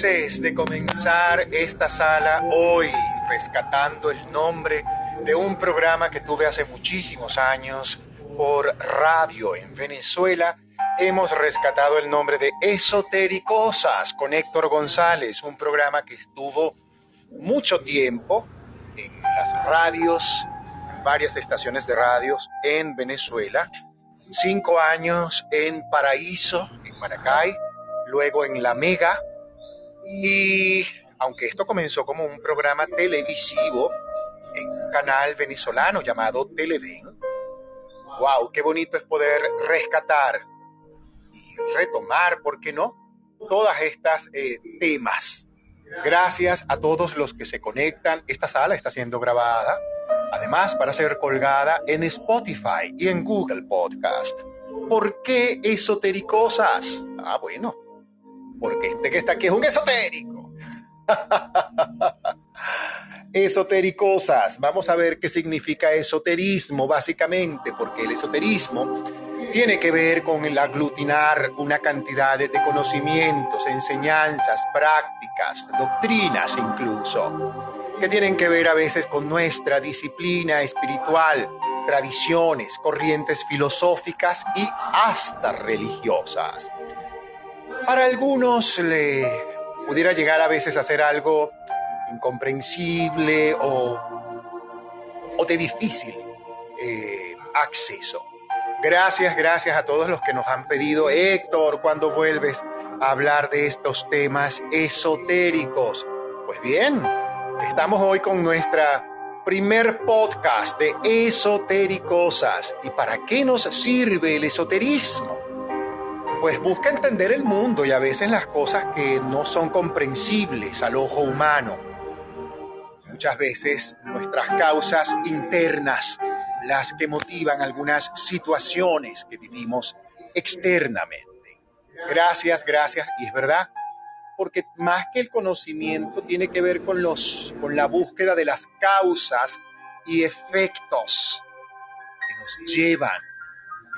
felices de comenzar esta sala hoy, rescatando el nombre de un programa que tuve hace muchísimos años por radio en Venezuela. Hemos rescatado el nombre de Esotericosas con Héctor González, un programa que estuvo mucho tiempo en las radios, varias estaciones de radios en Venezuela, cinco años en Paraíso, en Maracay, luego en La Mega, y aunque esto comenzó como un programa televisivo en un canal venezolano llamado Televen, wow, qué bonito es poder rescatar y retomar, ¿por qué no? Todas estas eh, temas. Gracias a todos los que se conectan. Esta sala está siendo grabada, además para ser colgada en Spotify y en Google Podcast. ¿Por qué esotericosas? Ah, bueno, porque este que está aquí es un esotérico. Esotericosas. Vamos a ver qué significa esoterismo, básicamente, porque el esoterismo tiene que ver con el aglutinar una cantidad de conocimientos, enseñanzas, prácticas, doctrinas incluso, que tienen que ver a veces con nuestra disciplina espiritual, tradiciones, corrientes filosóficas y hasta religiosas. Para algunos le pudiera llegar a veces a ser algo incomprensible o, o de difícil eh, acceso. Gracias, gracias a todos los que nos han pedido, Héctor, cuando vuelves a hablar de estos temas esotéricos. Pues bien, estamos hoy con nuestra primer podcast de esotericosas. ¿Y para qué nos sirve el esoterismo? Pues busca entender el mundo y a veces las cosas que no son comprensibles al ojo humano. Muchas veces nuestras causas internas, las que motivan algunas situaciones que vivimos externamente. Gracias, gracias. Y es verdad, porque más que el conocimiento tiene que ver con, los, con la búsqueda de las causas y efectos que nos llevan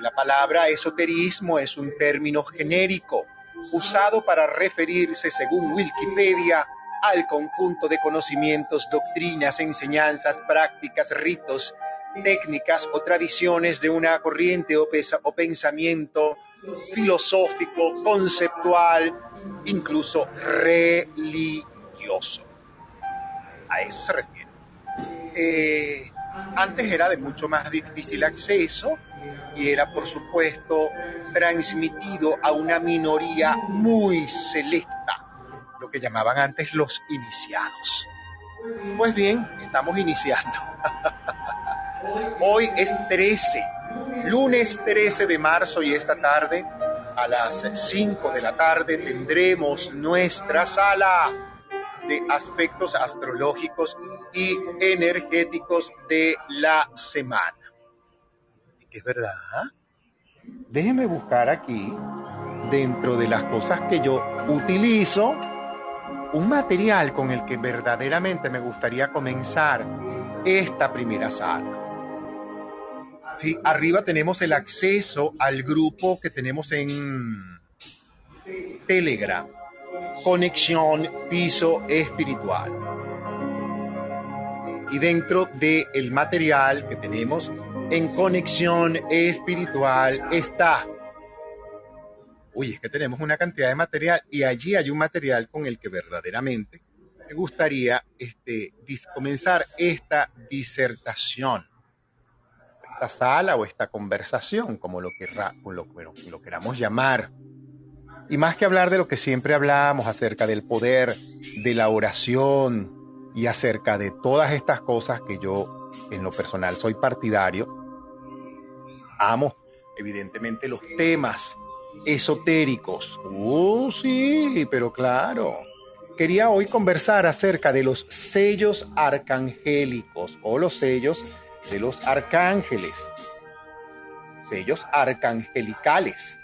la palabra esoterismo es un término genérico usado para referirse, según Wikipedia, al conjunto de conocimientos, doctrinas, enseñanzas, prácticas, ritos, técnicas o tradiciones de una corriente o, pensamiento filosófico, conceptual, incluso religioso. A eso se refiere. Eh, antes era de mucho más difícil acceso y era, por supuesto, transmitido a una minoría muy selecta, lo que llamaban antes los iniciados. Pues bien, estamos iniciando. Hoy es 13, lunes 13 de marzo y esta tarde, a las 5 de la tarde, tendremos nuestra sala de aspectos astrológicos y energéticos de la semana es verdad. Déjeme buscar aquí, dentro de las cosas que yo utilizo, un material con el que verdaderamente me gustaría comenzar esta primera sala. Sí, arriba tenemos el acceso al grupo que tenemos en Telegram, Conexión Piso Espiritual. Y dentro del material que tenemos en conexión espiritual está. Uy, es que tenemos una cantidad de material y allí hay un material con el que verdaderamente me gustaría este, comenzar esta disertación, esta sala o esta conversación, como lo, querrá, lo, lo queramos llamar. Y más que hablar de lo que siempre hablamos acerca del poder de la oración y acerca de todas estas cosas que yo en lo personal soy partidario, amo evidentemente los temas esotéricos. Uh, sí, pero claro. Quería hoy conversar acerca de los sellos arcangélicos o los sellos de los arcángeles. Sellos arcangelicales.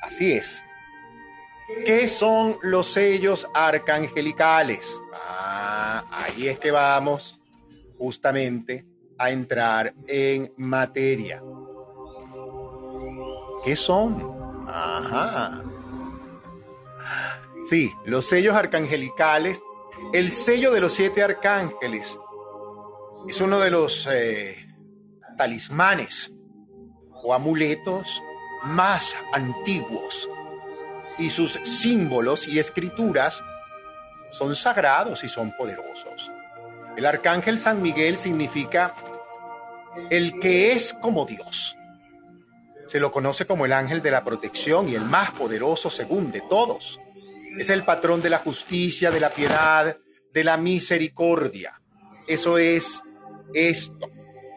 Así es. ¿Qué son los sellos arcangelicales? Ah, ahí es que vamos justamente a entrar en materia. ¿Qué son? Ajá. Sí, los sellos arcangelicales, el sello de los siete arcángeles es uno de los eh, talismanes o amuletos más antiguos y sus símbolos y escrituras son sagrados y son poderosos. El arcángel San Miguel significa el que es como Dios. Se lo conoce como el ángel de la protección y el más poderoso según de todos. Es el patrón de la justicia, de la piedad, de la misericordia. Eso es esto,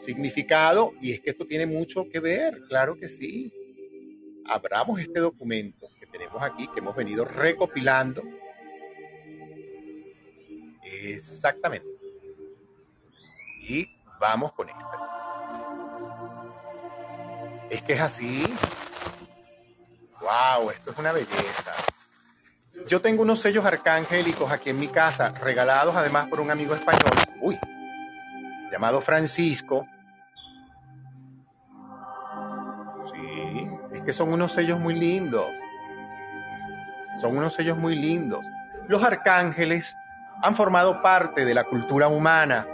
significado, y es que esto tiene mucho que ver, claro que sí. Abramos este documento que tenemos aquí, que hemos venido recopilando. Exactamente. Y vamos con esto. Es que es así. ¡Wow! Esto es una belleza. Yo tengo unos sellos arcangélicos aquí en mi casa, regalados además por un amigo español. Uy, llamado Francisco. Sí, es que son unos sellos muy lindos. Son unos sellos muy lindos. Los arcángeles han formado parte de la cultura humana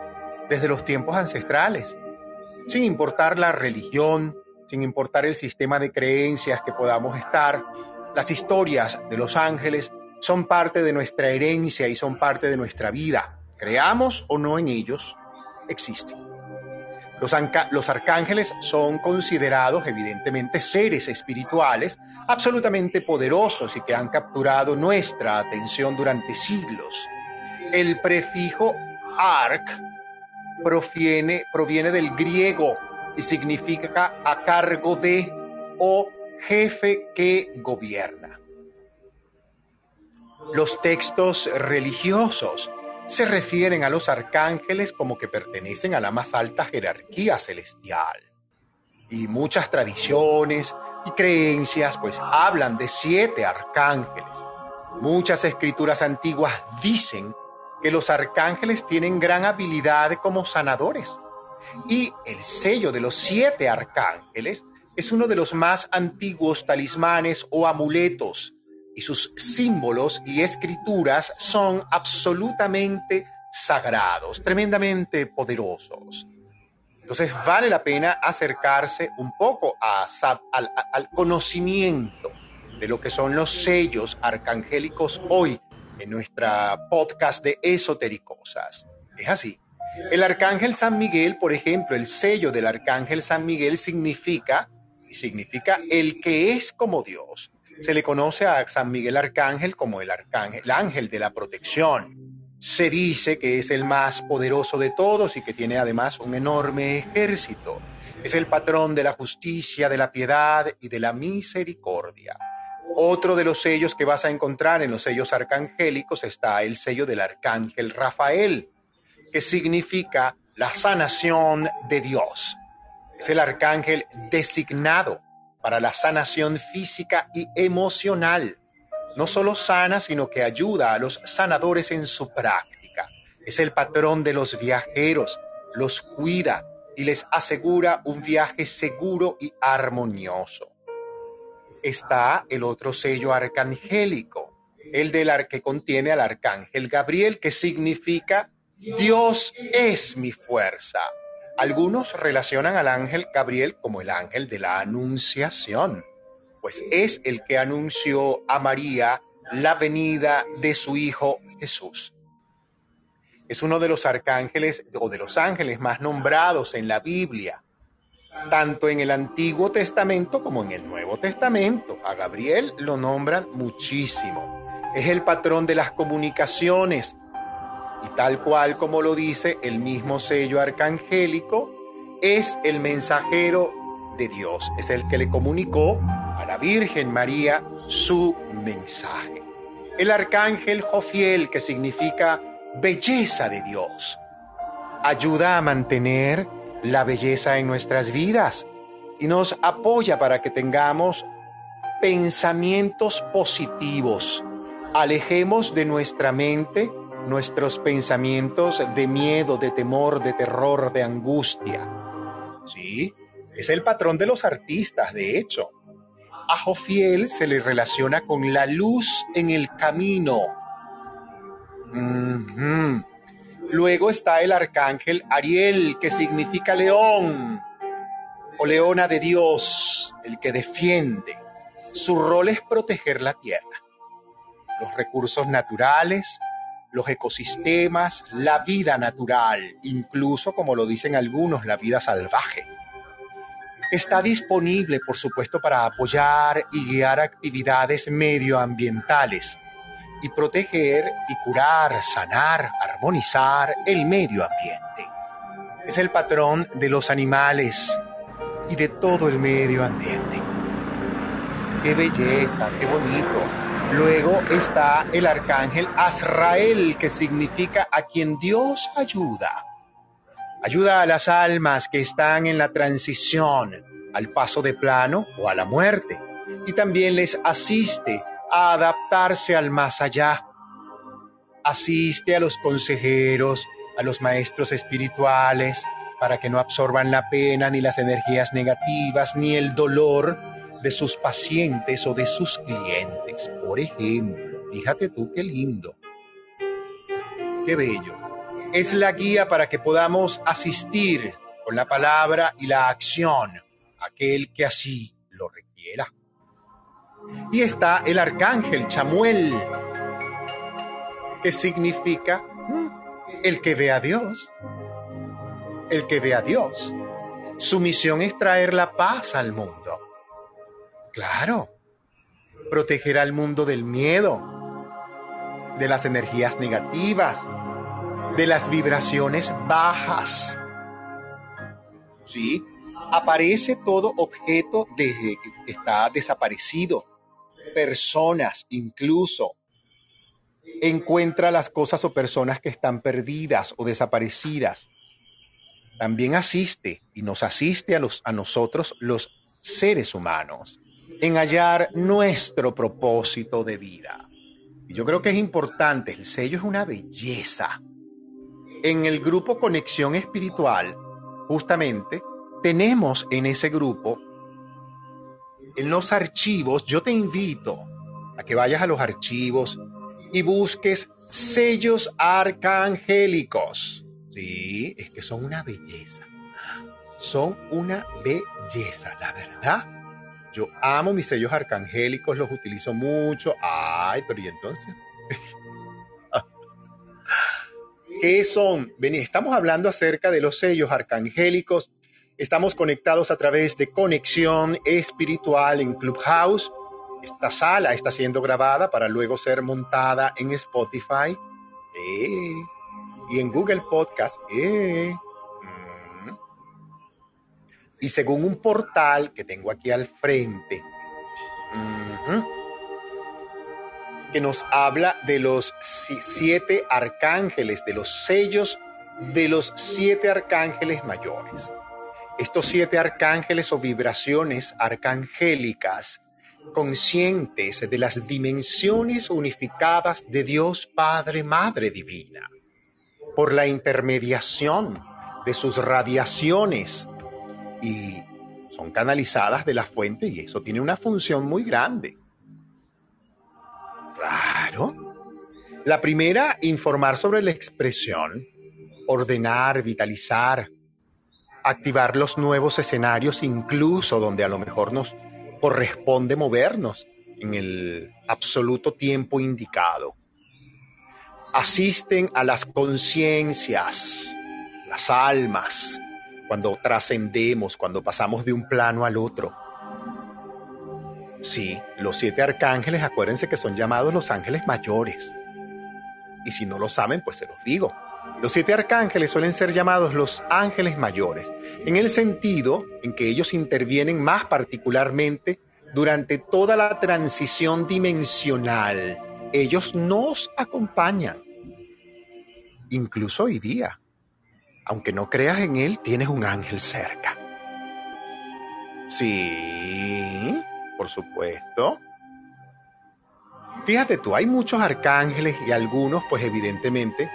desde los tiempos ancestrales, sin importar la religión, sin importar el sistema de creencias que podamos estar, las historias de los ángeles son parte de nuestra herencia y son parte de nuestra vida. Creamos o no en ellos, existen. Los, arcángeles son considerados evidentemente seres espirituales absolutamente poderosos y que han capturado nuestra atención durante siglos. El prefijo arc proviene, proviene del griego y significa a cargo de o jefe que gobierna. Los textos religiosos se refieren a los arcángeles como que pertenecen a la más alta jerarquía celestial. Y muchas tradiciones y creencias pues hablan de siete arcángeles. Muchas escrituras antiguas dicen que los arcángeles tienen gran habilidad como sanadores y el sello de los siete arcángeles es uno de los más antiguos talismanes o amuletos, y sus símbolos y escrituras son absolutamente sagrados, tremendamente poderosos. Entonces vale la pena acercarse un poco al, al conocimiento de lo que son los sellos arcangélicos hoy en nuestra podcast de esotericosas. Es así. El arcángel San Miguel, por ejemplo, el sello del arcángel San Miguel significa, significa el que es como Dios. Se le conoce a San Miguel Arcángel como el arcángel, el ángel de la protección. Se dice que es el más poderoso de todos y que tiene además un enorme ejército. Es el patrón de la justicia, de la piedad y de la misericordia. Otro de los sellos que vas a encontrar en los sellos arcangélicos está el sello del arcángel Rafael, que significa la sanación de Dios. Es el arcángel designado para la sanación física y emocional. No solo sana, sino que ayuda a los sanadores en su práctica. Es el patrón de los viajeros, los cuida y les asegura un viaje seguro y armonioso. Está el otro sello arcangélico, el del que contiene al arcángel Gabriel, que significa Dios es mi fuerza. Algunos relacionan al ángel Gabriel como el ángel de la anunciación, pues es el que anunció a María la venida de su Hijo Jesús. Es uno de los arcángeles o de los ángeles más nombrados en la Biblia, tanto en el Antiguo Testamento como en el Nuevo Testamento. A Gabriel lo nombran muchísimo. Es el patrón de las comunicaciones, y tal cual como lo dice el mismo sello arcangélico, es el mensajero de Dios, es el que le comunicó a la Virgen María su mensaje. El arcángel Jofiel, que significa belleza de Dios, ayuda a mantener la belleza en nuestras vidas y nos apoya para que tengamos pensamientos positivos. Alejemos de nuestra mente nuestros pensamientos de miedo, de temor, de terror, de angustia. Sí, es el patrón de los artistas, de hecho. a Jofiel se le relaciona con la luz en el camino. Luego está el arcángel Ariel, que significa león o leona de Dios, el que defiende. Su rol es proteger la tierra, los recursos naturales, los ecosistemas, la vida natural, incluso, como lo dicen algunos, la vida salvaje. Está disponible, por supuesto, para apoyar y guiar actividades medioambientales y proteger y curar, sanar, armonizar el medio ambiente. Es el patrón de los animales y de todo el medio ambiente. ¡Qué belleza! ¡Qué bonito! Luego está el arcángel Azrael, que significa a quien Dios ayuda. Ayuda a las almas que están en la transición al paso de plano o a la muerte. Y también les asiste a adaptarse al más allá. Asiste a los consejeros, a los maestros espirituales, para que no absorban la pena, ni las energías negativas, ni el dolor de sus pacientes o de sus clientes. Por ejemplo, fíjate tú qué lindo, qué bello. Es la guía para que podamos asistir con la palabra y la acción aquel que así lo requiera. Y está el arcángel Chamuel, que significa el que ve a Dios. El que ve a Dios. Su misión es traer la paz al mundo. Claro, proteger al mundo del miedo, de las energías negativas, de las vibraciones bajas. ¿Sí? Aparece todo objeto desde que está desaparecido, personas incluso. Encuentra las cosas o personas que están perdidas o desaparecidas. También asiste y nos asiste a, los, a nosotros los seres humanos en hallar nuestro propósito de vida. Y yo creo que es importante, el sello es una belleza. En el grupo Conexión Espiritual, justamente, tenemos en ese grupo, en los archivos, yo te invito a que vayas a los archivos y busques sellos arcangélicos. Sí, es que son una belleza. Son una belleza, la verdad yo amo mis sellos arcangélicos, los utilizo mucho. Ay, pero ¿y entonces? ¿Qué son? estamos hablando acerca de los sellos arcangélicos. Estamos conectados a través de conexión espiritual en Clubhouse. Esta sala está siendo grabada para luego ser montada en Spotify eh, y en Google Podcast. Eh y según un portal que tengo aquí al frente, que nos habla de los siete arcángeles, de los sellos de los siete arcángeles mayores. Estos siete arcángeles o vibraciones arcangélicas conscientes de las dimensiones unificadas de Dios Padre Madre Divina, por la intermediación de sus radiaciones y son canalizadas de la fuente y eso tiene una función muy grande. Claro. La primera, informar sobre la expresión, ordenar, vitalizar, activar los nuevos escenarios, incluso donde a lo mejor nos corresponde movernos en el absoluto tiempo indicado. Asisten a las conciencias, las almas, cuando trascendemos, cuando pasamos de un plano al otro. Sí, los siete arcángeles, acuérdense que son llamados los ángeles mayores. Y si no lo saben, pues se los digo. Los siete arcángeles suelen ser llamados los ángeles mayores, en el sentido en que ellos intervienen más particularmente durante toda la transición dimensional. Ellos nos acompañan, incluso hoy día aunque no creas en él, tienes un ángel cerca. Sí, por supuesto. Fíjate tú, hay muchos arcángeles y algunos, pues evidentemente,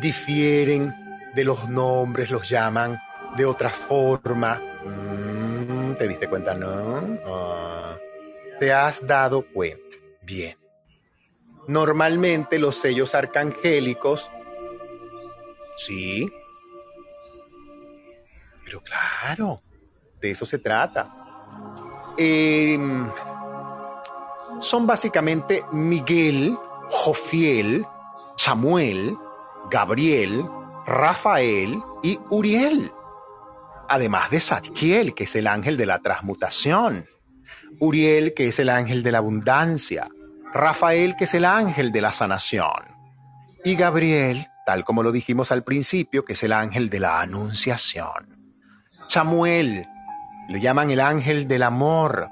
difieren de los nombres, los llaman de otra forma. Mm, ¿Te diste cuenta? No. Ah, ¿Te has dado cuenta? Bien. Normalmente los sellos arcangélicos, sí. Pero claro, de eso se trata. Em, son básicamente Miguel, Jofiel, Samuel, Gabriel, Rafael y Uriel. Además de Zadkiel, que es el ángel de la transmutación. Uriel, que es el ángel de la abundancia. Rafael, que es el ángel de la sanación. Y Gabriel, tal como lo dijimos al principio, que es el ángel de la anunciación. Samuel, lo llaman el ángel del amor.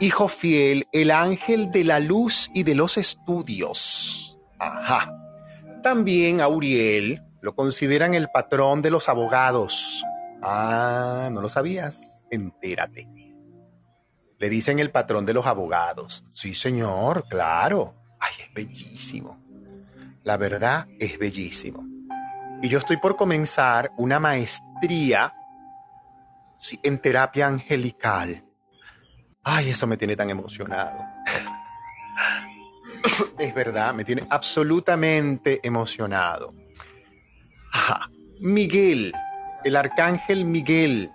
Hijo fiel, el ángel de la luz y de los estudios. Ajá. También a Uriel lo consideran el patrón de los abogados. Ah, ¿no lo sabías? Entérate. Le dicen el patrón de los abogados. Sí, señor, claro. Ay, es bellísimo. La verdad es bellísimo. Y yo estoy por comenzar una maestría en terapia angelical. Ay, eso me tiene tan emocionado. Es verdad, me tiene absolutamente emocionado. Miguel, el arcángel Miguel.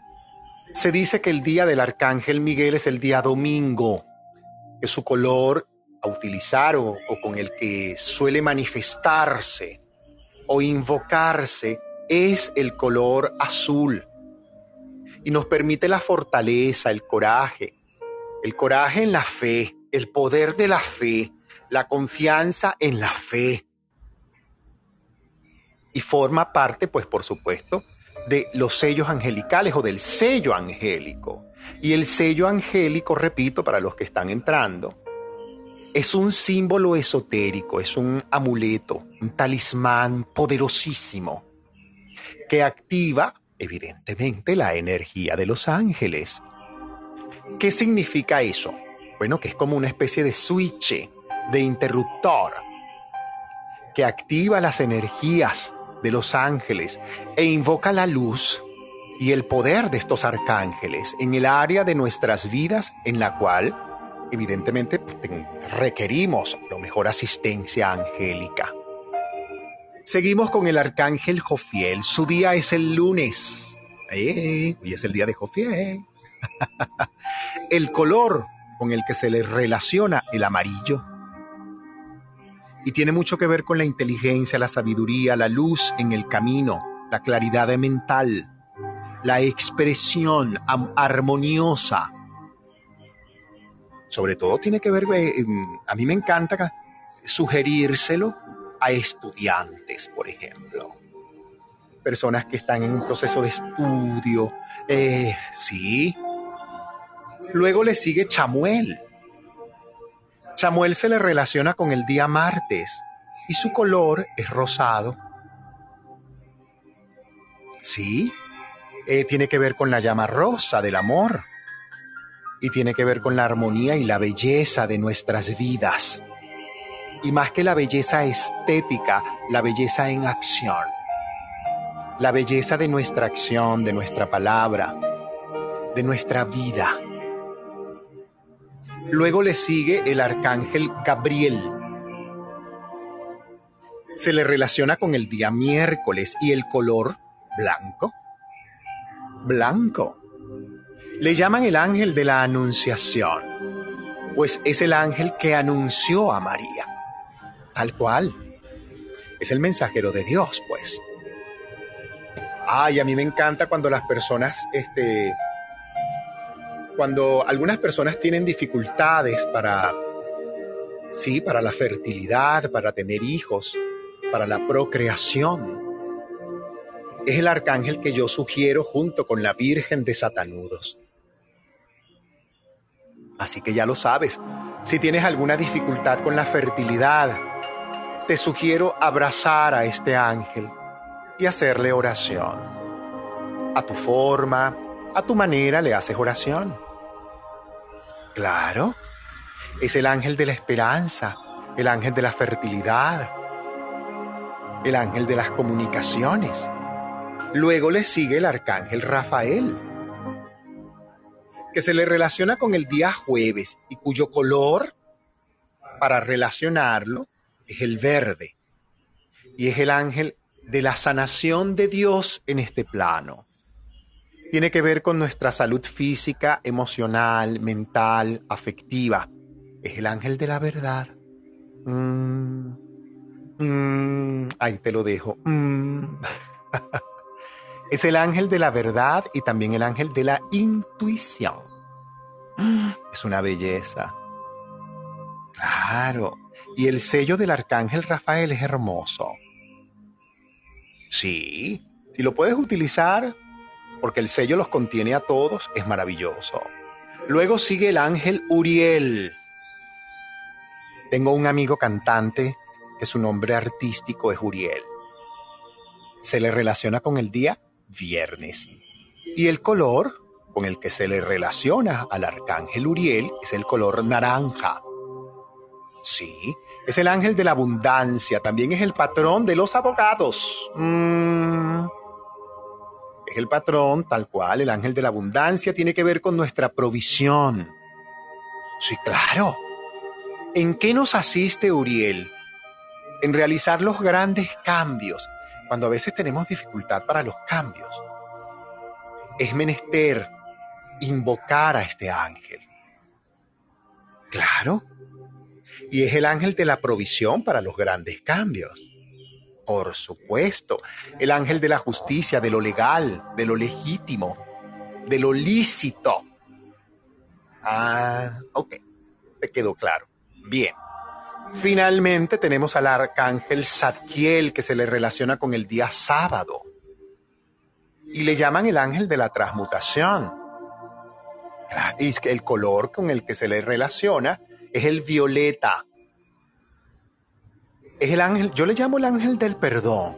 Se dice que el día del arcángel Miguel es el día domingo, que su color a utilizar o con el que suele manifestarse o invocarse es el color azul y nos permite la fortaleza, el coraje, el coraje en la fe, el poder de la fe, la confianza en la fe. Y forma parte, pues por supuesto, de los sellos angelicales o del sello angélico. Y el sello angélico, repito, para los que están entrando, es un símbolo esotérico, es un amuleto, un talismán poderosísimo que activa evidentemente la energía de los ángeles. ¿Qué significa eso? Bueno, que es como una especie de switch, de interruptor, que activa las energías de los ángeles e invoca la luz y el poder de estos arcángeles en el área de nuestras vidas en la cual, evidentemente, requerimos lo mejor asistencia angélica. Seguimos con el arcángel Jofiel. Su día es el lunes. Eh, hoy es el día de Jofiel. el color con el que se le relaciona el amarillo. Y tiene mucho que ver con la inteligencia, la sabiduría, la luz en el camino, la claridad mental, la expresión armoniosa. Sobre todo tiene que ver, a mí me encanta sugerírselo a estudiantes, por ejemplo. Personas que están en un proceso de estudio. Eh, sí. Luego le sigue Chamuel. Chamuel se le relaciona con el día martes y su color es rosado. Sí, eh, tiene que ver con la llama rosa del amor y tiene que ver con la armonía y la belleza de nuestras vidas y más que la belleza estética, la belleza en acción. La belleza de nuestra acción, de nuestra palabra, de nuestra vida. Luego le sigue el arcángel Gabriel. Se le relaciona con el día miércoles y el color blanco. Blanco. Le llaman el ángel de la anunciación, pues es el ángel que anunció a María. Tal cual. Es el mensajero de Dios, pues. Ay, a mí me encanta cuando las personas, este, cuando algunas personas tienen dificultades para, sí, para la fertilidad, para tener hijos, para la procreación. Es el arcángel que yo sugiero junto con la Virgen de Satanudos. Así que ya lo sabes, si tienes alguna dificultad con la fertilidad, te sugiero abrazar a este ángel y hacerle oración. A tu forma, a tu manera le haces oración. Claro, es el ángel de la esperanza, el ángel de la fertilidad, el ángel de las comunicaciones. Luego le sigue el arcángel Rafael. Que se le relaciona con el día jueves y cuyo color, para relacionarlo, es el verde. Y es el ángel de la sanación de Dios en este plano. Tiene que ver con nuestra salud física, emocional, mental, afectiva. Es el ángel de la verdad. Mm, mm, ahí te lo dejo. Mm. es el ángel de la verdad y también el ángel de la intuición. Es una belleza. Claro. Y el sello del arcángel Rafael es hermoso. Sí, si lo puedes utilizar, porque el sello los contiene a todos, es maravilloso. Luego sigue el ángel Uriel. Tengo un amigo cantante que su nombre artístico es Uriel. Se le relaciona con el día viernes. Y el color con el que se le relaciona al arcángel Uriel es el color naranja. Sí, es el ángel de la abundancia, también es el patrón de los abogados. Mm. Es el patrón tal cual, el ángel de la abundancia tiene que ver con nuestra provisión. Sí, claro. ¿En qué nos asiste Uriel? En realizar los grandes cambios, cuando a veces tenemos dificultad para los cambios. Es menester invocar a este ángel. Claro. Y es el ángel de la provisión para los grandes cambios. Por supuesto, el ángel de la justicia, de lo legal, de lo legítimo, de lo lícito. Ah, ok, te quedó claro. Bien. Finalmente tenemos al arcángel Zadkiel que se le relaciona con el día sábado. Y le llaman el ángel de la transmutación. Y el color con el que se le relaciona es el violeta. Es el ángel, yo le llamo el ángel del perdón.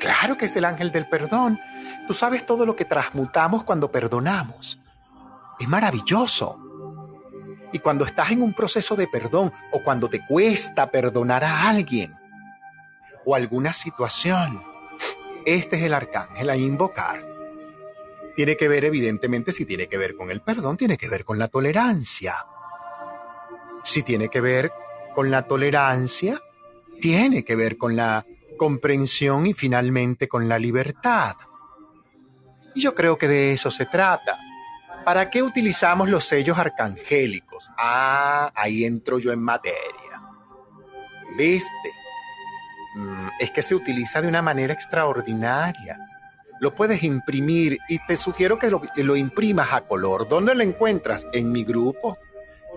Claro que es el ángel del perdón. Tú sabes todo lo que transmutamos cuando perdonamos. Es maravilloso. Y cuando estás en un proceso de perdón o cuando te cuesta perdonar a alguien o alguna situación, este es el arcángel a invocar. Tiene que ver, evidentemente, si tiene que ver con el perdón, tiene que ver con la tolerancia. Si tiene que ver con la tolerancia, tiene que ver con la comprensión y finalmente con la libertad. Y yo creo que de eso se trata. ¿Para qué utilizamos los sellos arcangélicos? Ah, ahí entro yo en materia. ¿Viste? Mm, es que se utiliza de una manera extraordinaria. Lo puedes imprimir y te sugiero que lo, lo imprimas a color. ¿Dónde lo encuentras? En mi grupo.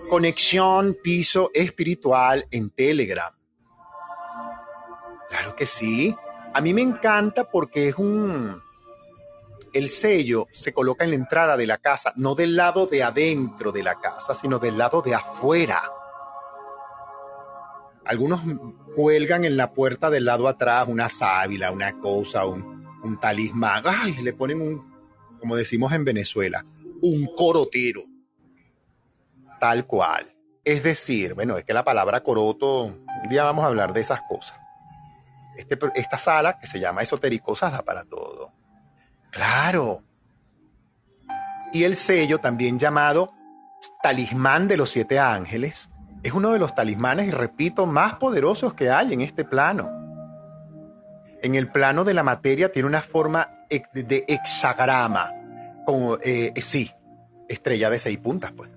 Conexión Piso Espiritual en Telegram. Claro que sí. A mí me encanta porque es un, el sello se coloca en la entrada de la casa, no del lado de adentro de la casa, sino del lado de afuera. Algunos cuelgan en la puerta del lado atrás una sábila, una cosa, un, talismán. Ay, le ponen un, como decimos en Venezuela, un corotero. Tal cual. Es decir, bueno, es que la palabra coroto, un día vamos a hablar de esas cosas. Este, esta sala, que se llama Esotericosas, da para todo. Claro. Y el sello, también llamado talismán de los siete ángeles, es uno de los talismanes, y repito, más poderosos que hay en este plano. En el plano de la materia tiene una forma de hexagrama, como, eh, sí, estrella de seis puntas, pues,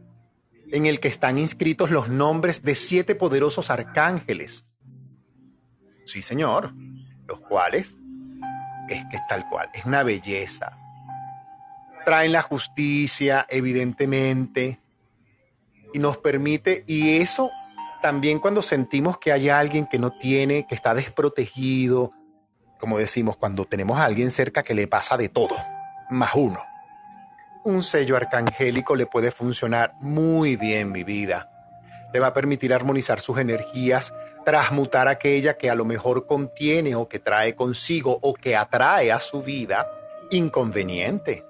en el que están inscritos los nombres de siete poderosos arcángeles. Sí, señor, los cuales es que es tal cual, es una belleza. Traen la justicia, evidentemente, y nos permite, y eso también cuando sentimos que hay alguien que no tiene, que está desprotegido, como decimos, cuando tenemos a alguien cerca que le pasa de todo, más uno. Un sello arcangélico le puede funcionar muy bien, mi vida. Le va a permitir armonizar sus energías, transmutar aquella que a lo mejor contiene o que trae consigo o que atrae a su vida inconveniente.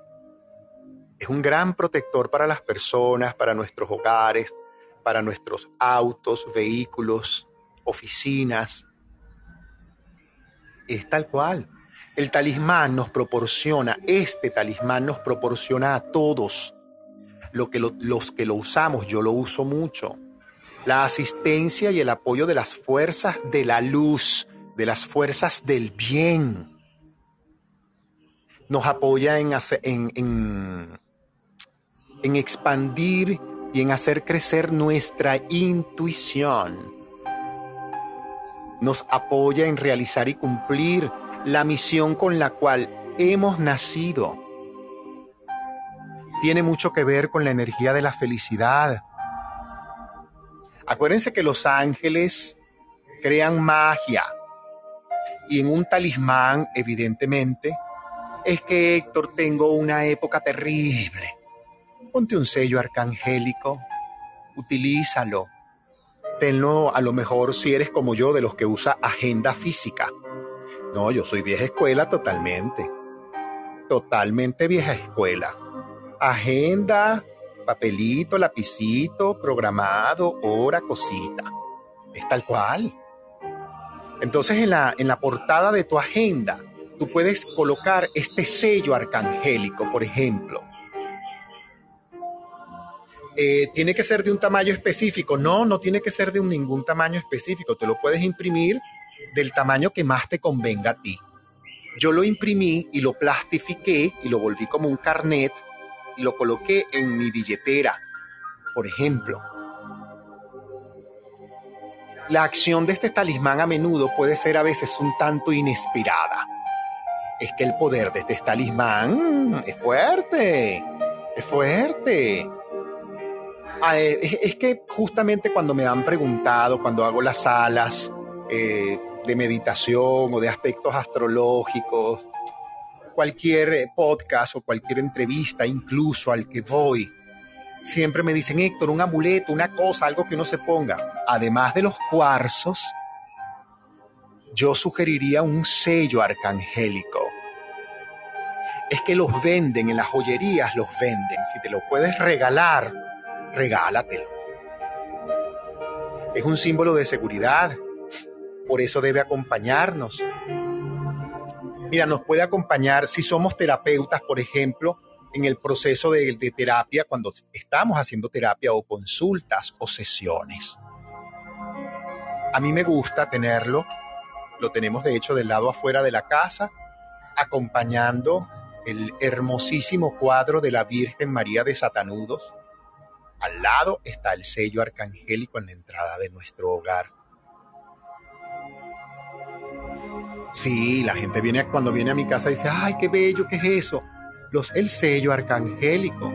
Es un gran protector para las personas, para nuestros hogares, para nuestros autos, vehículos, oficinas. Es tal cual. El talismán nos proporciona, este talismán nos proporciona a todos, lo que los que lo usamos, yo lo uso mucho. La asistencia y el apoyo de las fuerzas de la luz, de las fuerzas del bien. Nos apoya en, en, en, expandir y en hacer crecer nuestra intuición. Nos apoya en realizar y cumplir la misión con la cual hemos nacido. Tiene mucho que ver con la energía de la felicidad. Acuérdense que los ángeles crean magia. Y en un talismán, evidentemente, es que Héctor tengo una época terrible Ponte un sello arcangélico, utilízalo. Tenlo a lo mejor si eres como yo de los que usa agenda física. No, yo soy vieja escuela totalmente. Totalmente vieja escuela. Agenda, papelito, lapicito, programado, hora, cosita. Es tal cual. Entonces en la, en la portada de tu agenda, tú puedes colocar este sello arcangélico, por ejemplo. Eh, tiene que ser de un tamaño específico. No, no tiene que ser de ningún tamaño específico. Te lo puedes imprimir del tamaño que más te convenga a ti. Yo lo imprimí y lo plastifiqué y lo volví como un carnet lo coloqué en mi billetera, por ejemplo. La acción de este talismán a menudo puede ser a veces un tanto inesperada. Es que el poder de este talismán es fuerte, es fuerte. Ah, eh, es que justamente cuando me han preguntado, cuando hago las salas eh, de meditación o de aspectos astrológicos, cualquier eh, podcast o cualquier entrevista, incluso al que voy, siempre me dicen, Héctor, un amuleto, una cosa, algo que uno se ponga. Además de los cuarzos, yo sugeriría un sello arcangélico. Es que los venden, en las joyerías los venden. Si te lo puedes regalar, regálatelo. Es un símbolo de seguridad, por eso debe acompañarnos. Mira, nos puede acompañar si somos terapeutas, por ejemplo, en el proceso de, terapia, cuando estamos haciendo terapia o consultas o sesiones. A mí me gusta tenerlo, lo tenemos de hecho del lado afuera de la casa, acompañando el hermosísimo cuadro de la Virgen María de Satanudos, al lado está el sello arcangélico en la entrada de nuestro hogar. Sí, la gente viene cuando viene a mi casa y dice, ay, qué bello, ¿qué es eso? Los, el sello arcangélico.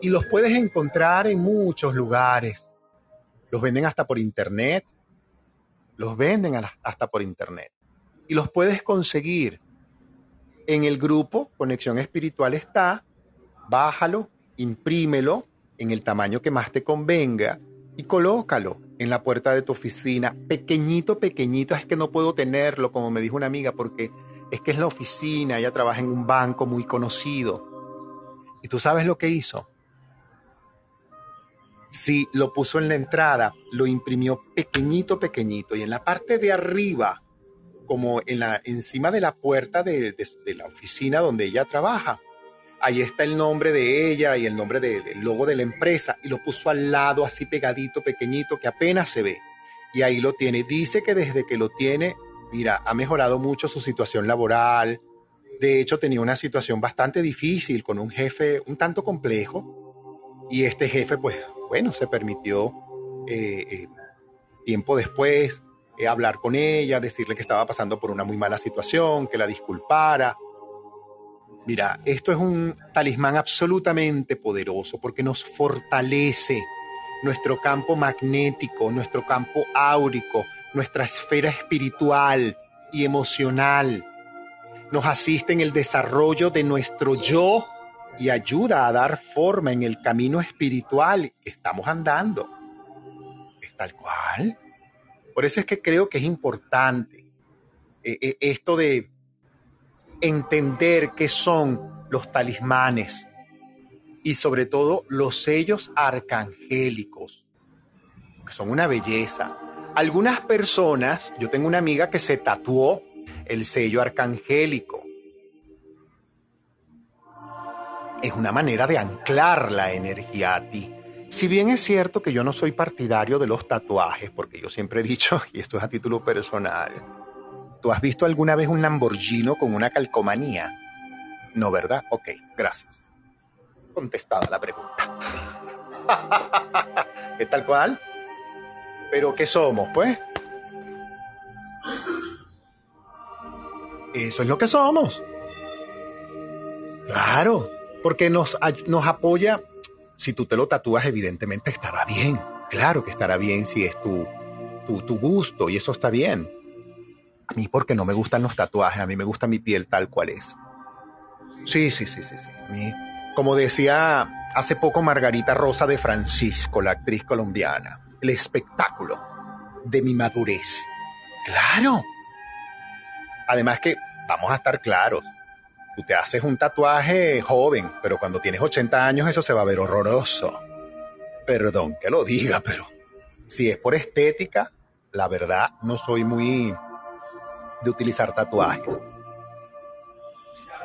Y los puedes encontrar en muchos lugares. Los venden hasta por internet. Los venden hasta por internet. Y los puedes conseguir. En el grupo Conexión Espiritual está. Bájalo, imprímelo en el tamaño que más te convenga y colócalo en la puerta de tu oficina, pequeñito, pequeñito, es que no puedo tenerlo, como me dijo una amiga, porque es que es la oficina, ella trabaja en un banco muy conocido. ¿Y tú sabes lo que hizo? Sí, lo puso en la entrada, lo imprimió pequeñito, pequeñito, y en la parte de arriba, como en la, encima de la puerta de la oficina donde ella trabaja, ahí está el nombre de ella y el nombre del logo de la empresa y lo puso al lado así pegadito, pequeñito, que apenas se ve. Y ahí lo tiene. Dice que desde que lo tiene, mira, ha mejorado mucho su situación laboral. De hecho, tenía una situación bastante difícil con un jefe un tanto complejo. Y este jefe, pues, bueno, se permitió eh, eh, tiempo después eh, hablar con ella, decirle que estaba pasando por una muy mala situación, que la disculpara Mira, esto es un talismán absolutamente poderoso porque nos fortalece nuestro campo magnético, nuestro campo áurico, nuestra esfera espiritual y emocional. Nos asiste en el desarrollo de nuestro yo y ayuda a dar forma en el camino espiritual que estamos andando. Es tal cual. Por eso es que creo que es importante eh, eh, esto de entender qué son los talismanes y sobre todo los sellos arcangélicos, que son una belleza. Algunas personas, yo tengo una amiga que se tatuó el sello arcangélico. es una manera de anclar la energía a ti. Si bien es cierto que yo no soy partidario de los tatuajes, porque yo siempre he dicho, y esto es a título personal, ¿tú has visto alguna vez un Lamborghini con una calcomanía? No, ¿verdad? Ok, gracias. Contestada la pregunta. ¿Es tal cual? ¿Pero qué somos, pues? Eso es lo que somos. Claro, porque nos, nos apoya. Si tú te lo tatúas, evidentemente estará bien. Claro que estará bien si es tu, tu, tu gusto y eso está bien. A mí porque no me gustan los tatuajes, a mí me gusta mi piel tal cual es. Sí, sí, sí, sí, sí. A mí, como decía hace poco Margarita Rosa de Francisco, la actriz colombiana, el espectáculo de mi madurez. Claro. Además que, vamos a estar claros, tú te haces un tatuaje joven, pero cuando tienes 80 años eso se va a ver horroroso. Perdón que lo diga, pero si es por estética, la verdad no soy muy de utilizar tatuajes.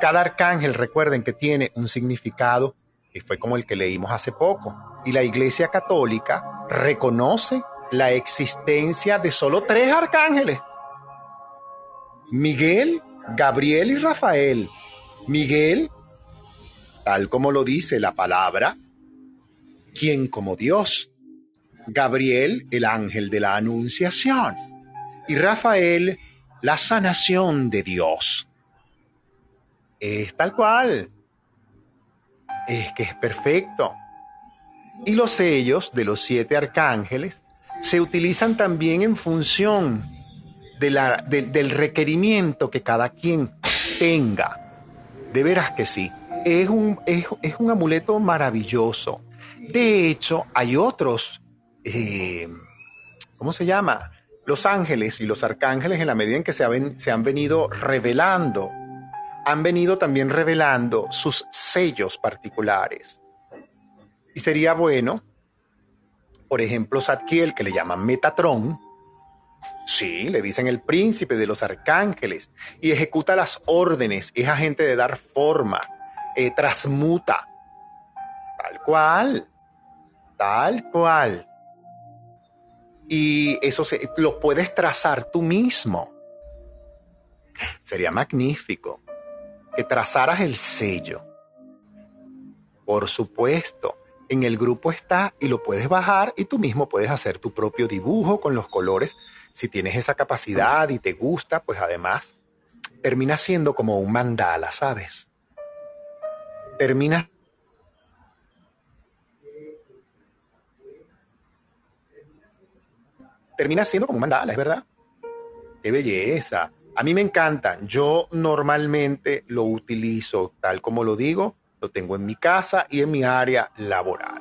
Cada arcángel, recuerden que tiene un significado que fue como el que leímos hace poco. Y la Iglesia Católica reconoce la existencia de solo tres arcángeles. Miguel, Gabriel y Rafael. Miguel, tal como lo dice la palabra, quien como Dios. Gabriel, el ángel de la anunciación. Y Rafael, la sanación de Dios. Es tal cual. Es que es perfecto. Y los sellos de los siete arcángeles se utilizan también en función del requerimiento que cada quien tenga. De veras que sí. Es un, es, un amuleto maravilloso. De hecho, hay otros, eh, ¿cómo se llama? Los ángeles y los arcángeles en la medida en que se, han venido revelando, han venido también revelando sus sellos particulares. Y sería bueno por ejemplo, Zadkiel, que le llaman Metatron, sí, le dicen el príncipe de los arcángeles, y ejecuta las órdenes, es agente de dar forma, eh, transmuta, tal cual, tal cual. Y eso se, lo puedes trazar tú mismo. Sería magnífico que trazaras el sello. Por supuesto, en el grupo está y lo puedes bajar y tú mismo puedes hacer tu propio dibujo con los colores. Si tienes esa capacidad y te gusta, pues además termina siendo como un mandala, ¿sabes? Termina termina siendo como mandala, es verdad. Qué belleza. A mí me encanta. Yo normalmente lo utilizo tal como lo digo lo tengo en mi casa y en mi área laboral.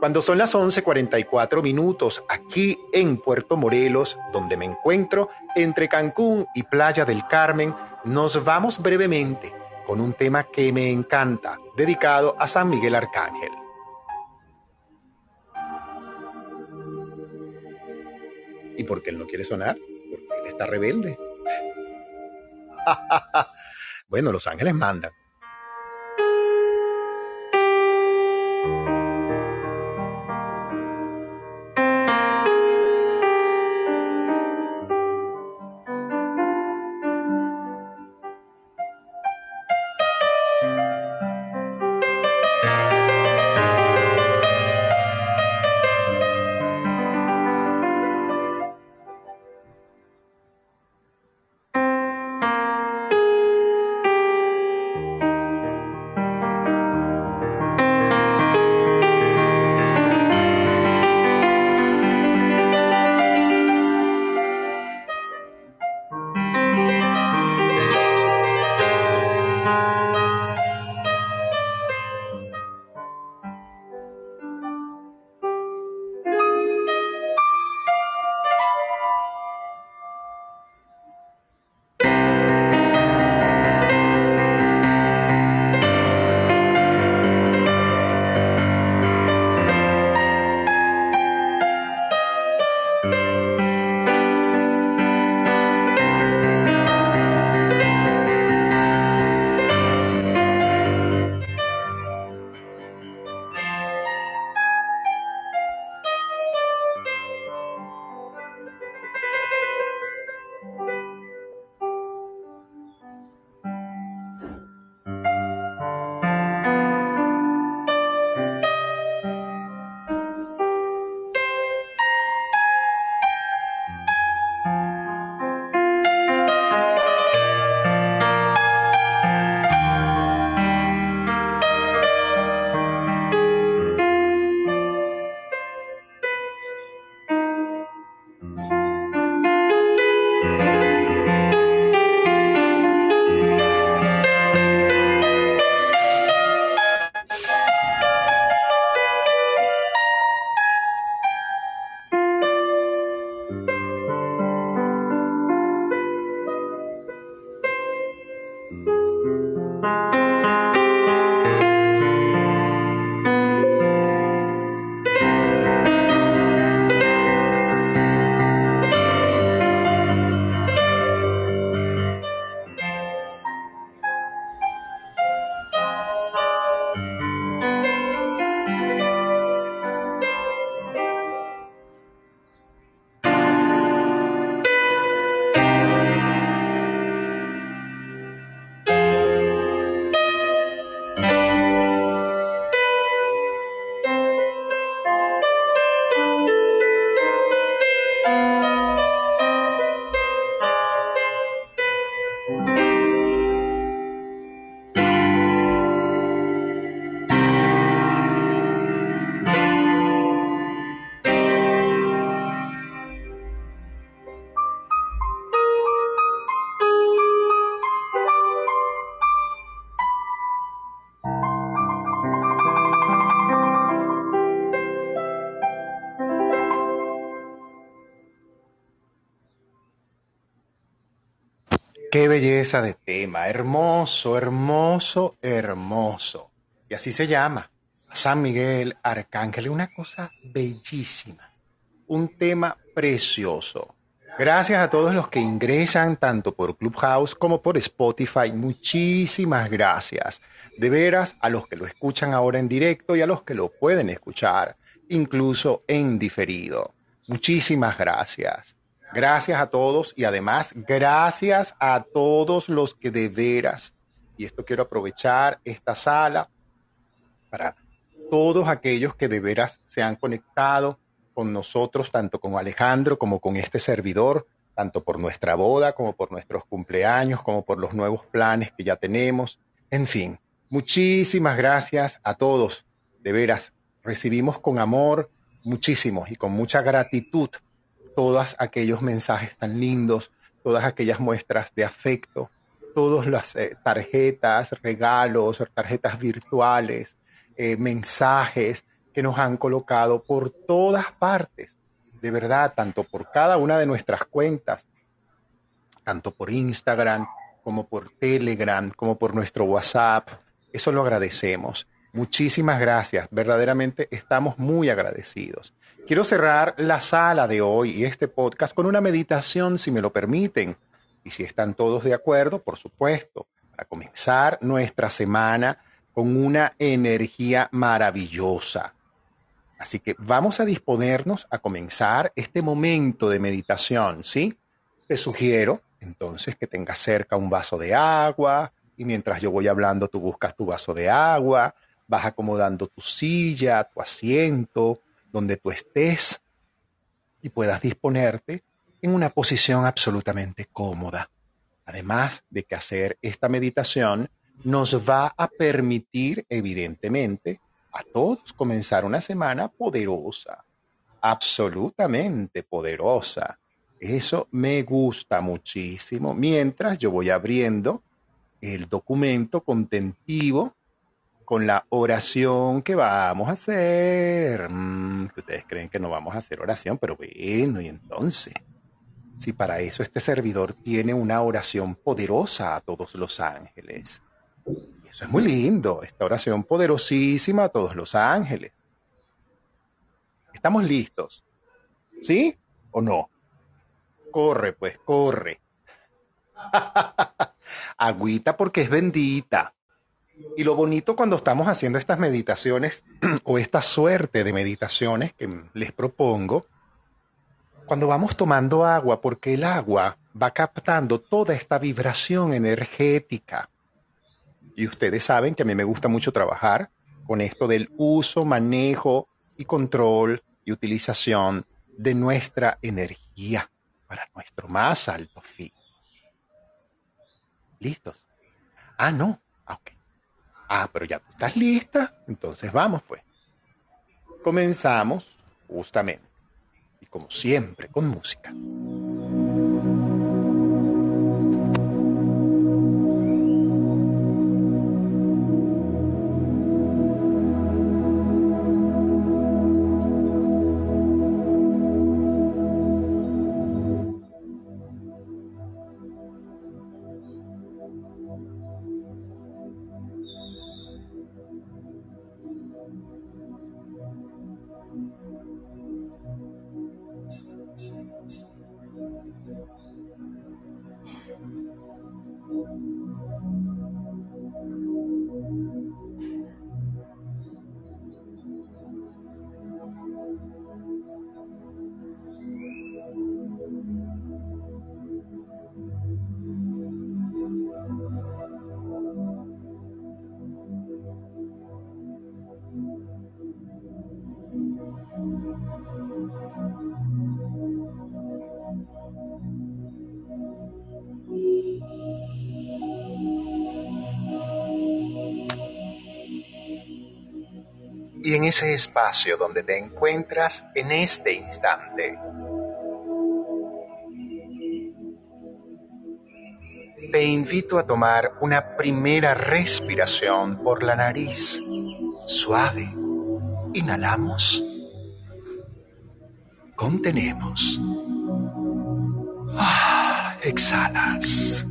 Cuando son las 11:44 minutos aquí en Puerto Morelos, donde me encuentro entre Cancún y Playa del Carmen, nos vamos brevemente con un tema que me encanta, dedicado a San Miguel Arcángel. ¿Y por qué él no quiere sonar? Porque él está rebelde. bueno, los ángeles mandan. Belleza de tema, hermoso, hermoso, hermoso. Y así se llama, San Miguel Arcángel, una cosa bellísima, un tema precioso. Gracias a todos los que ingresan tanto por Clubhouse como por Spotify. Muchísimas gracias. De veras, a los que lo escuchan ahora en directo y a los que lo pueden escuchar, incluso en diferido. Muchísimas gracias. Gracias a todos y además gracias a todos los que de veras, y esto quiero aprovechar esta sala para todos aquellos que de veras se han conectado con nosotros, tanto con Alejandro como con este servidor, tanto por nuestra boda como por nuestros cumpleaños, como por los nuevos planes que ya tenemos. En fin, muchísimas gracias a todos. De veras, recibimos con amor muchísimos y con mucha gratitud todos aquellos mensajes tan lindos, todas aquellas muestras de afecto, todas las eh, tarjetas, regalos, tarjetas virtuales, eh, mensajes que nos han colocado por todas partes, de verdad, tanto por cada una de nuestras cuentas, tanto por Instagram como por Telegram, como por nuestro WhatsApp. Eso lo agradecemos. Muchísimas gracias, verdaderamente estamos muy agradecidos. Quiero cerrar la sala de hoy y este podcast con una meditación, si me lo permiten, y si están todos de acuerdo, por supuesto, para comenzar nuestra semana con una energía maravillosa. Así que vamos a disponernos a comenzar este momento de meditación, ¿sí? Te sugiero entonces que tengas cerca un vaso de agua y mientras yo voy hablando tú buscas tu vaso de agua, vas acomodando tu silla, tu asiento, donde tú estés y puedas disponerte en una posición absolutamente cómoda. Además de que hacer esta meditación nos va a permitir, evidentemente, a todos comenzar una semana poderosa, absolutamente poderosa. Eso me gusta muchísimo mientras yo voy abriendo el documento contentivo con la oración que vamos a hacer. Mm, ustedes creen que no vamos a hacer oración, pero bueno, y entonces, si para eso este servidor tiene una oración poderosa a todos los ángeles. Eso es muy lindo, esta oración poderosísima a todos los ángeles. ¿Estamos listos? ¿Sí o no? Corre, pues, corre. Agüita porque es bendita. Y lo bonito cuando estamos haciendo estas meditaciones o esta suerte de meditaciones que les propongo, cuando vamos tomando agua, porque el agua va captando toda esta vibración energética y ustedes saben que a mí me gusta mucho trabajar con esto del uso, manejo y control y utilización de nuestra energía para nuestro más alto fin. ¿Listos? Ah, no. Ah, pero ya estás lista. Entonces vamos, pues. Comenzamos justamente. Y como siempre, con música. Espacio donde te encuentras en este instante. Te invito a tomar una primera respiración por la nariz, suave. Inhalamos. Contenemos. Ah, exhalas.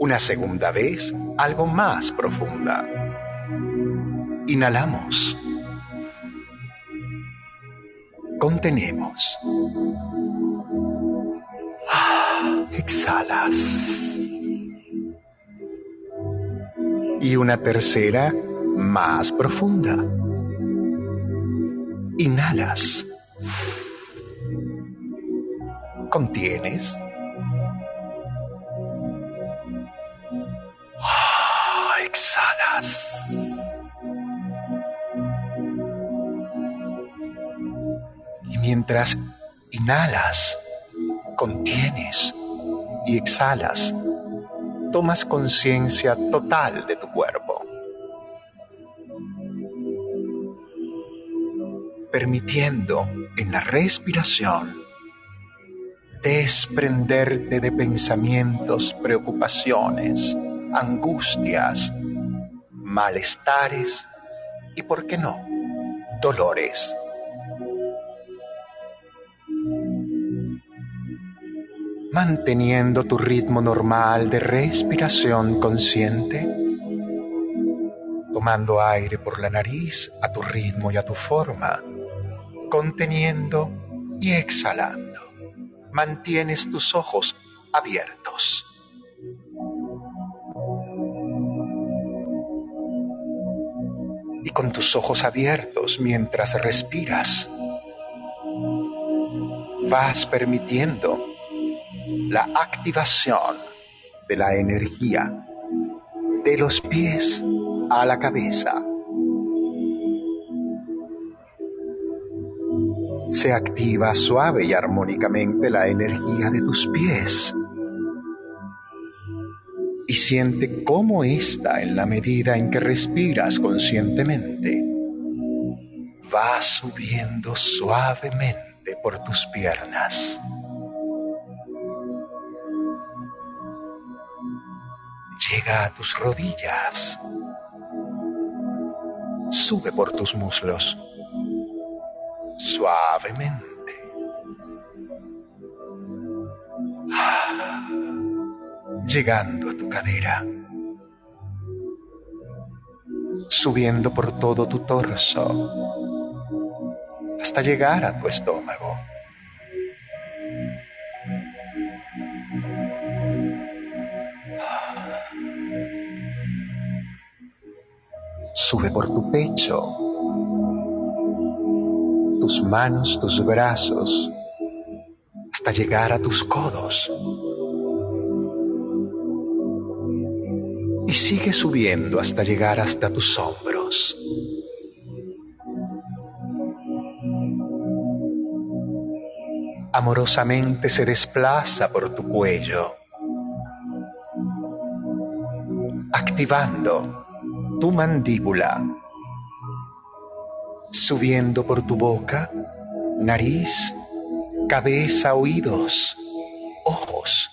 Una segunda vez, algo más profunda. Inhalamos. Contenemos. Ah, exhalas. Y una tercera más profunda. Inhalas. Contienes. Ah, exhalas. Mientras inhalas, contienes y exhalas, tomas conciencia total de tu cuerpo. Permitiendo en la respiración desprenderte de pensamientos, preocupaciones, angustias, malestares y, ¿por qué no?, dolores. Manteniendo tu ritmo normal de respiración consciente, tomando aire por la nariz a tu ritmo y a tu forma, conteniendo y exhalando. Mantienes tus ojos abiertos. Y con tus ojos abiertos mientras respiras, vas permitiendo la activación de la energía de los pies a la cabeza. Se activa suave y armónicamente la energía de tus pies y siente cómo está en la medida en que respiras conscientemente. Va subiendo suavemente por tus piernas. Llega a tus rodillas. Sube por tus muslos. Suavemente. Llegando a tu cadera. Subiendo por todo tu torso. Hasta llegar a tu estómago. Sube por tu pecho, tus manos, tus brazos, hasta llegar a tus codos. Y sigue subiendo hasta llegar hasta tus hombros. Amorosamente se desplaza por tu cuello, activando tu mandíbula, subiendo por tu boca, nariz, cabeza, oídos, ojos,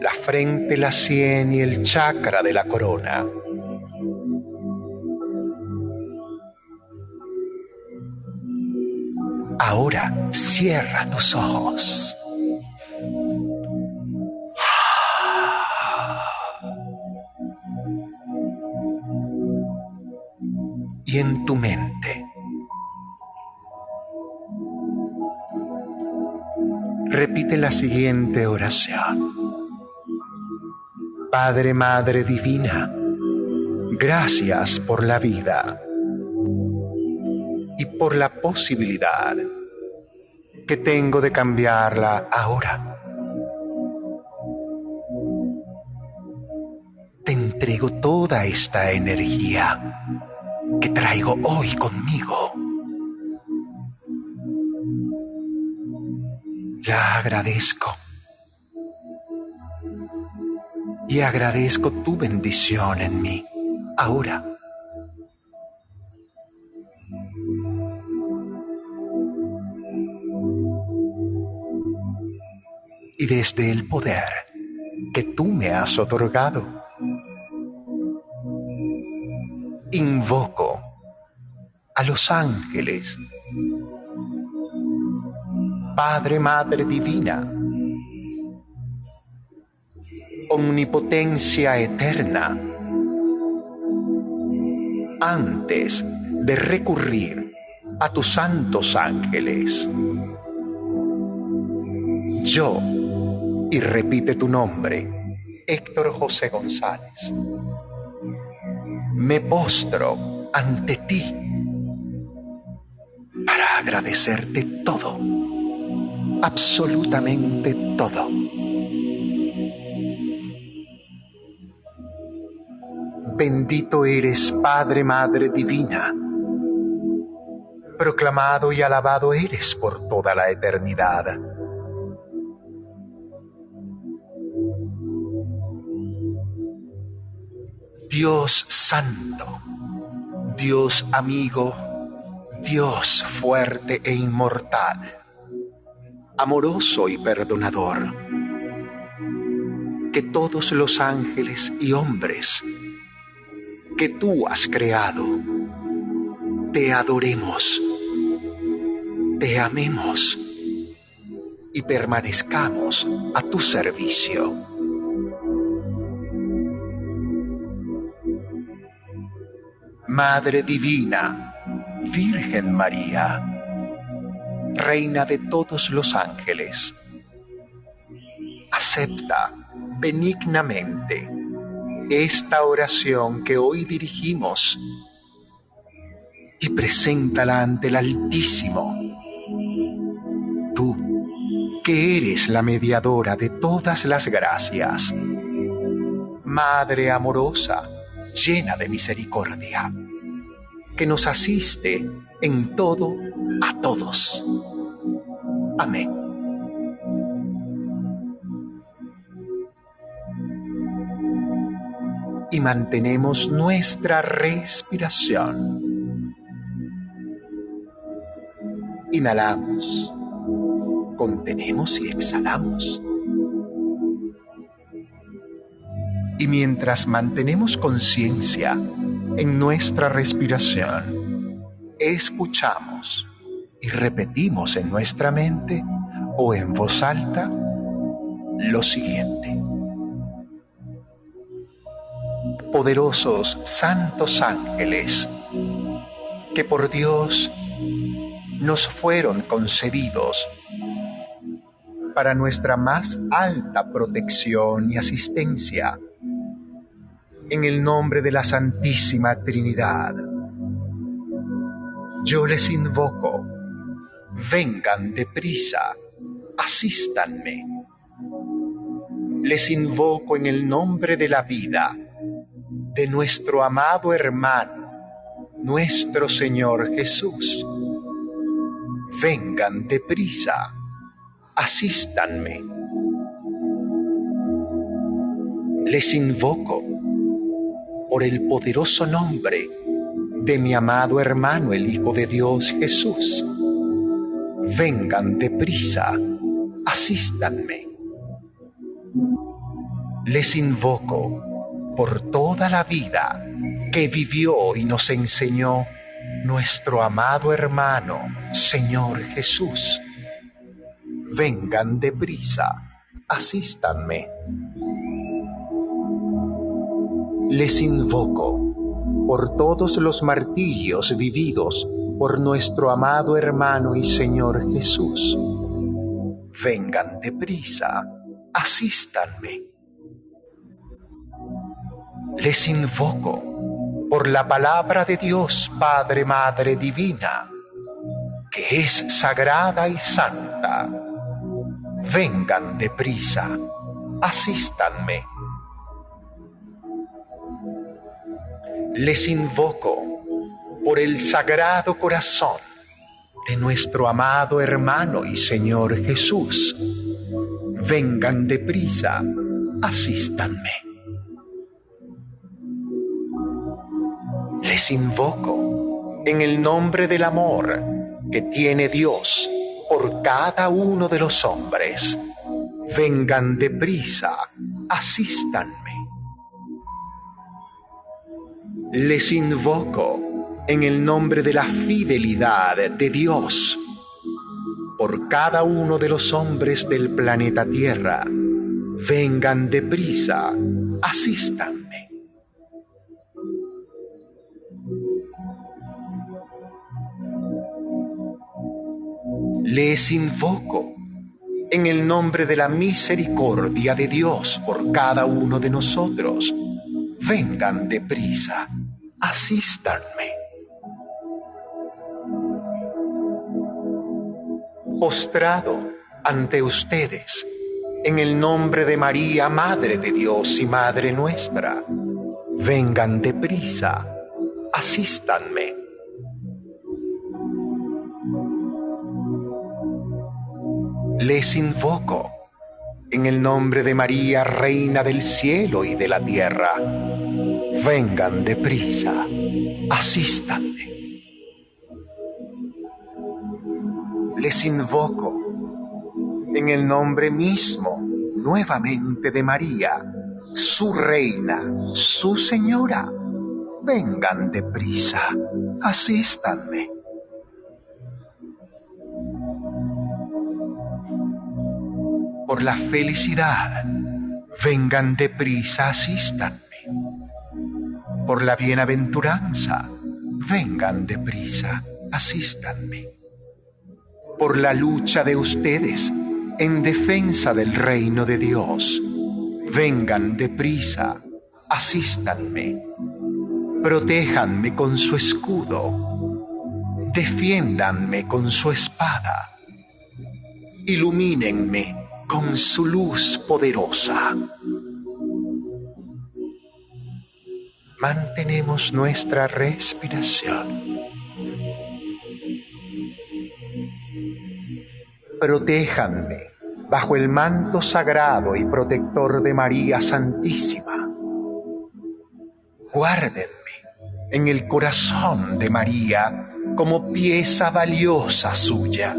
la frente, la sien y el chakra de la corona. Ahora cierra tus ojos. Y en tu mente. Repite la siguiente oración. Padre, Madre Divina, gracias por la vida y por la posibilidad que tengo de cambiarla ahora. Te entrego toda esta energía que traigo hoy conmigo. La agradezco. Y agradezco tu bendición en mí, ahora. Y desde el poder que tú me has otorgado, invoco a los ángeles. Padre, Madre Divina, omnipotencia eterna, antes de recurrir a tus santos ángeles, yo, y repite tu nombre, Héctor José González, me postro ante ti para agradecerte todo, absolutamente todo. Bendito eres, Padre, Madre Divina. Proclamado y alabado eres por toda la eternidad. Dios Santo, Dios amigo, Dios fuerte e inmortal, amoroso y perdonador, que todos los ángeles y hombres que tú has creado, te adoremos, te amemos y permanezcamos a tu servicio. Madre Divina, Virgen María, Reina de todos los ángeles, acepta benignamente esta oración que hoy dirigimos y preséntala ante el Altísimo. Tú, que eres la mediadora de todas las gracias, Madre amorosa, llena de misericordia que nos asiste en todo a todos. Amén. Y mantenemos nuestra respiración. Inhalamos, contenemos y exhalamos. Y mientras mantenemos conciencia, en nuestra respiración, escuchamos y repetimos en nuestra mente o en voz alta lo siguiente. Poderosos santos ángeles, que por Dios nos fueron concedidos para nuestra más alta protección y asistencia en el nombre de la Santísima Trinidad. Yo les invoco, vengan deprisa, asístanme. Les invoco en el nombre de la vida, de nuestro amado hermano, nuestro Señor Jesús. Vengan deprisa, asístanme. Les invoco por el poderoso nombre de mi amado hermano, el Hijo de Dios Jesús. Vengan deprisa, asístanme. Les invoco por toda la vida que vivió y nos enseñó nuestro amado hermano, Señor Jesús. Vengan deprisa, asístanme les invoco por todos los martirios vividos por nuestro amado hermano y Señor Jesús. Vengan deprisa, asístanme. Les invoco por la palabra de Dios Padre, Madre Divina, que es sagrada y santa. Vengan deprisa, asístanme les invoco por el sagrado corazón de nuestro amado hermano y Señor Jesús. Vengan deprisa, asístanme. Les invoco en el nombre del amor que tiene Dios por cada uno de los hombres. Vengan deprisa, asístanme les invoco en el nombre de la fidelidad de Dios por cada uno de los hombres del planeta Tierra. vengan deprisa, asístanme. Les invoco en el nombre de la misericordia de Dios por cada uno de nosotros. Vengan deprisa, asístanme. Postrado ante ustedes, en el nombre de María, Madre de Dios y Madre nuestra, vengan deprisa, asístanme. les invoco en el nombre de María, Reina del cielo y de la tierra. Vengan deprisa, asístanme. Les invoco en el nombre mismo nuevamente de María, su reina, su señora. Vengan deprisa, asístanme. por la felicidad, vengan deprisa, asístanme. Por la bienaventuranza, vengan deprisa, asístanme. Por la lucha de ustedes en defensa del reino de Dios, vengan deprisa, asístanme. Protéjanme con su escudo, defiéndanme con su espada, ilumínenme con su luz poderosa. Mantenemos nuestra respiración. Protéjanme bajo el manto sagrado y protector de María Santísima. Guárdenme en el corazón de María como pieza valiosa suya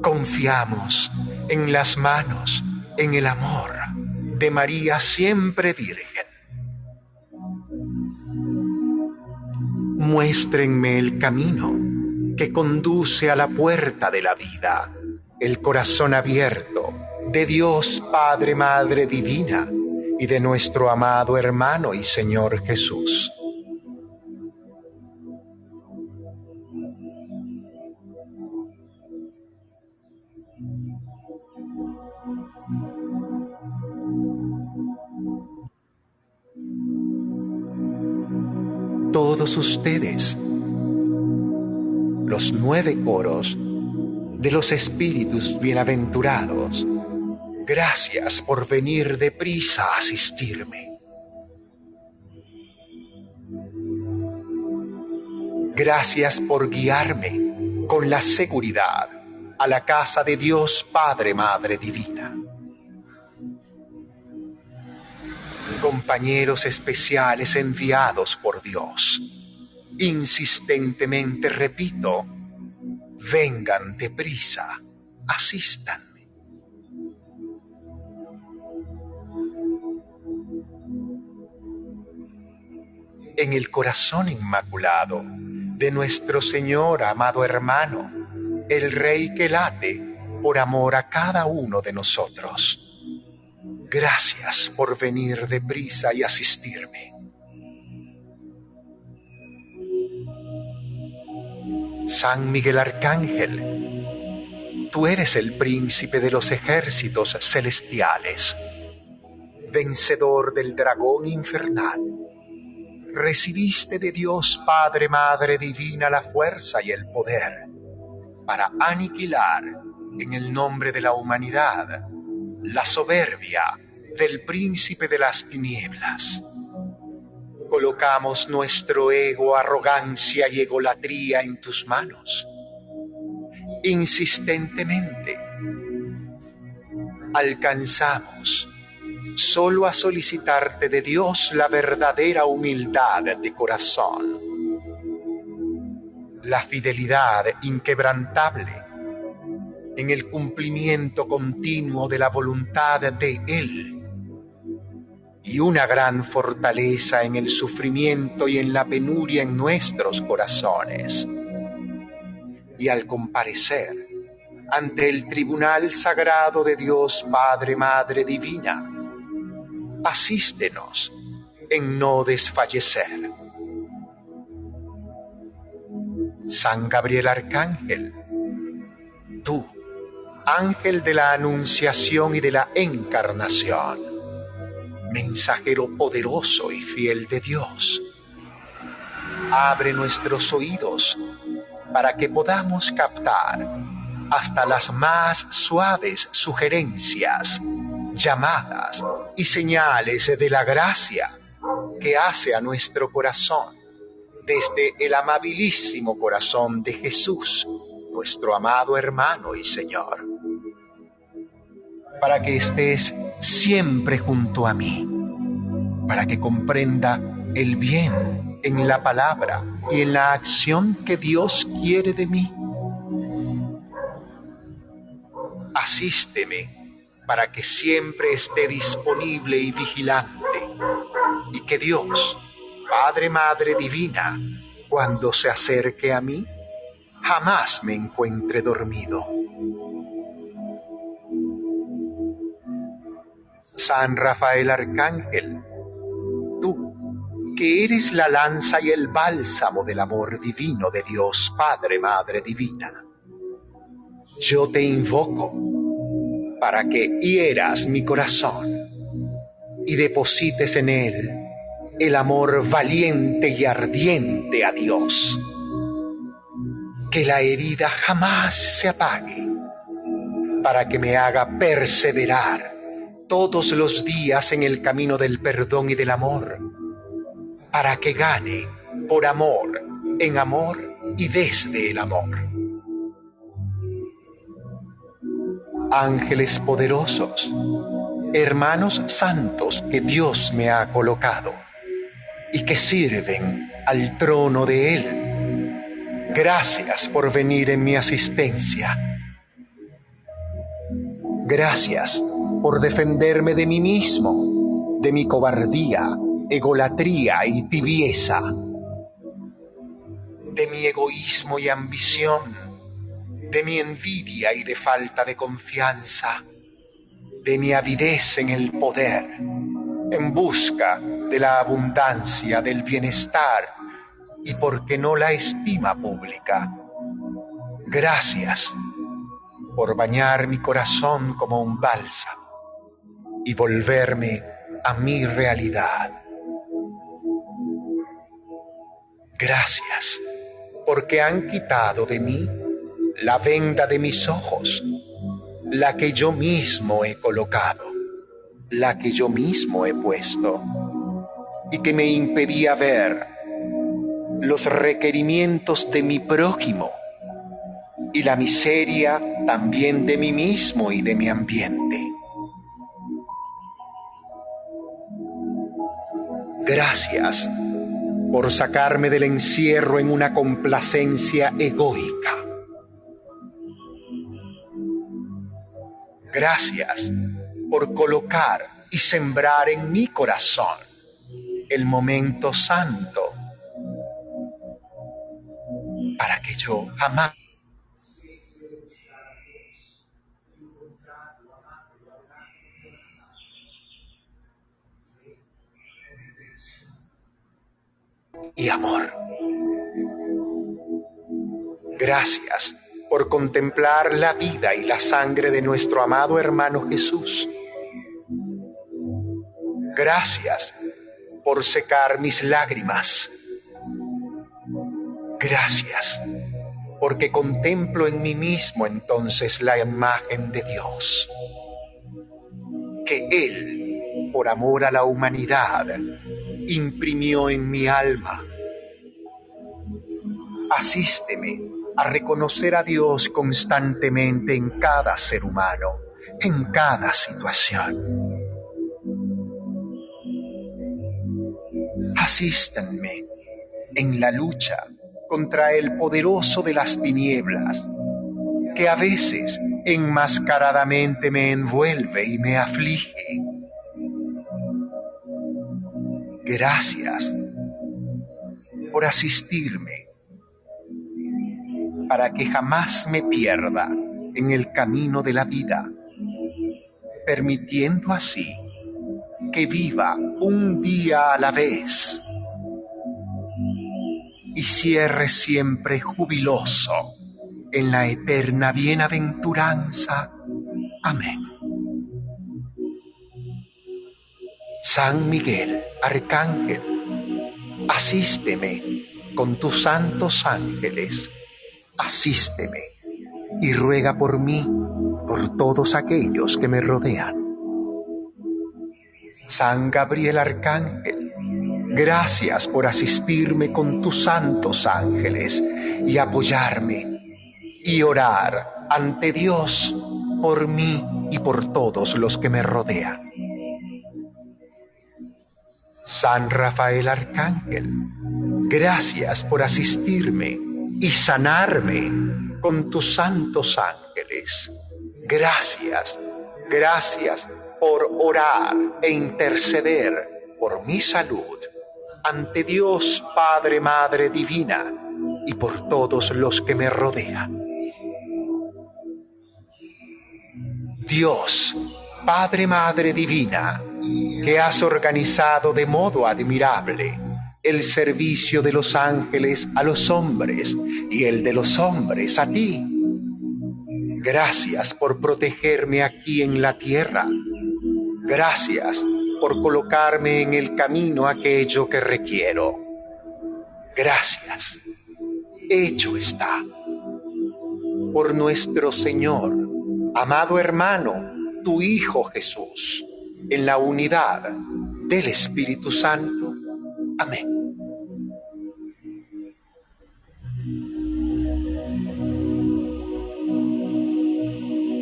Confiamos en las manos, en el amor de María siempre Virgen. Muéstrenme el camino que conduce a la puerta de la vida, el corazón abierto de Dios Padre, Madre Divina y de nuestro amado hermano y Señor Jesús. Todos ustedes, los nueve coros de los espíritus bienaventurados, gracias por venir deprisa a asistirme. Gracias por guiarme con la seguridad a la casa de Dios Padre Madre Divina. Compañeros especiales enviados por Dios. Insistentemente repito, vengan deprisa, asístanme. En el corazón inmaculado de nuestro Señor amado hermano, el Rey que late por amor a cada uno de nosotros Gracias por venir deprisa y asistirme. San Miguel Arcángel, tú eres el príncipe de los ejércitos celestiales, vencedor del dragón infernal. Recibiste de Dios Padre, Madre Divina la fuerza y el poder para aniquilar en el nombre de la humanidad la soberbia del príncipe de las tinieblas. Colocamos nuestro ego, arrogancia y egolatría en tus manos. Insistentemente alcanzamos solo a solicitarte de Dios la verdadera humildad de corazón, la fidelidad inquebrantable en el cumplimiento continuo de la voluntad de Él y una gran fortaleza en el sufrimiento y en la penuria en nuestros corazones. Y al comparecer ante el tribunal sagrado de Dios Padre, Madre Divina. Asístenos en no desfallecer. San Gabriel Arcángel, tú, ángel de la anunciación y de la encarnación, mensajero poderoso y fiel de Dios, abre nuestros oídos para que podamos captar hasta las más suaves sugerencias, llamadas y señales de la gracia que hace a nuestro corazón desde el amabilísimo corazón de Jesús, nuestro amado hermano y Señor, para que estés siempre junto a mí, para que comprenda el bien en la palabra y en la acción que Dios quiere de mí. Asísteme para que siempre esté disponible y vigilante y que Dios, Padre, Madre Divina, cuando se acerque a mí, jamás me encuentre dormido. San Rafael Arcángel, tú, que eres la lanza y el bálsamo del amor divino de Dios Padre, Madre Divina, yo te invoco para que hieras mi corazón y deposites en él el amor valiente y ardiente a Dios. Que la herida jamás se apague, para que me haga perseverar todos los días en el camino del perdón y del amor, para que gane por amor, en amor y desde el amor. Ángeles poderosos, hermanos santos que Dios me ha colocado y que sirven al trono de Él. Gracias por venir en mi asistencia. Gracias por defenderme de mí mismo, de mi cobardía, egolatría y tibieza, de mi egoísmo y ambición, de mi envidia y de falta de confianza, de mi avidez en el poder en busca de la abundancia, del bienestar y porque no la estima pública. Gracias por bañar mi corazón como un bálsamo y volverme a mi realidad. Gracias porque han quitado de mí la venda de mis ojos, la que yo mismo he colocado la que yo mismo he puesto y que me impedía ver los requerimientos de mi prójimo y la miseria también de mí mismo y de mi ambiente. Gracias por sacarme del encierro en una complacencia egoica. Gracias por colocar y sembrar en mi corazón el momento santo para que yo jamás y amor. Gracias por contemplar la vida y la sangre de nuestro amado hermano Jesús Gracias por secar mis lágrimas. Gracias porque contemplo en mí mismo entonces la imagen de Dios. Que Él, por amor a la humanidad, imprimió en mi alma. Asísteme a reconocer a Dios constantemente en cada ser humano, en cada situación. asístanme en la lucha contra el poderoso de las tinieblas, que a veces enmascaradamente me envuelve y me aflige. Gracias por asistirme para que jamás me pierda en el camino de la vida, permitiendo así que viva un día a la vez y cierre siempre jubiloso en la eterna bienaventuranza. Amén. San Miguel, Arcángel, asísteme con tus santos ángeles, asísteme y ruega por mí, por todos aquellos que me rodean. San Gabriel Arcángel, gracias por asistirme con tus santos ángeles y apoyarme y orar ante Dios por mí y por todos los que me rodean. San Rafael Arcángel, gracias por asistirme y sanarme con tus santos ángeles. Gracias, gracias por orar e interceder por mi salud ante Dios Padre, Madre Divina y por todos los que me rodean. Dios, Padre, Madre Divina, que has organizado de modo admirable el servicio de los ángeles a los hombres y el de los hombres a ti. Gracias por protegerme aquí en la tierra. Gracias por colocarme en el camino aquello que requiero. Gracias. Hecho está. Por nuestro Señor, amado hermano, tu Hijo Jesús en la unidad del Espíritu Santo. Amén.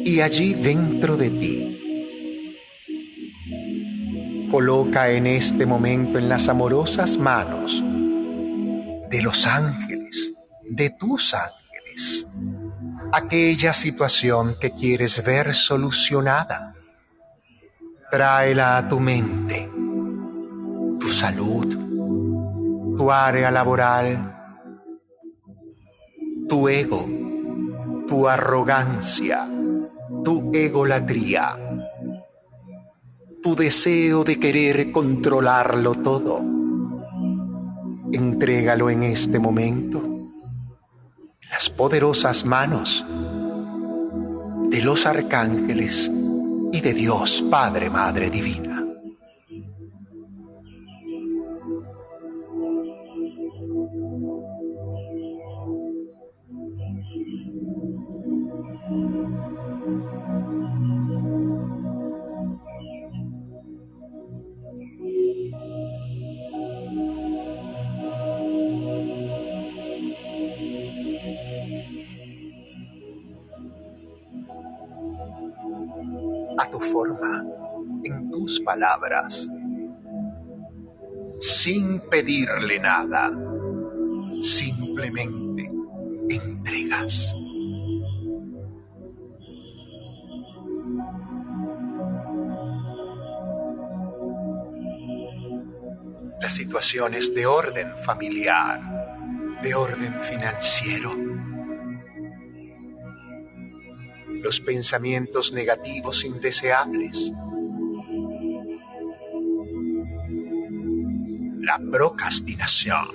Y allí dentro de ti, coloca en este momento en las amorosas manos de los ángeles, de tus ángeles, aquella situación que quieres ver solucionada. Tráela a tu mente, tu salud, tu área laboral, tu ego, tu arrogancia, tu egolatría, tu deseo de querer controlarlo todo. Entrégalo en este momento las poderosas manos de los arcángeles y de Dios Padre, Madre Divina. Forma, en tus palabras, sin pedirle nada, simplemente entregas. Las situaciones de orden familiar, de orden financiero, los pensamientos negativos indeseables, la procrastinación,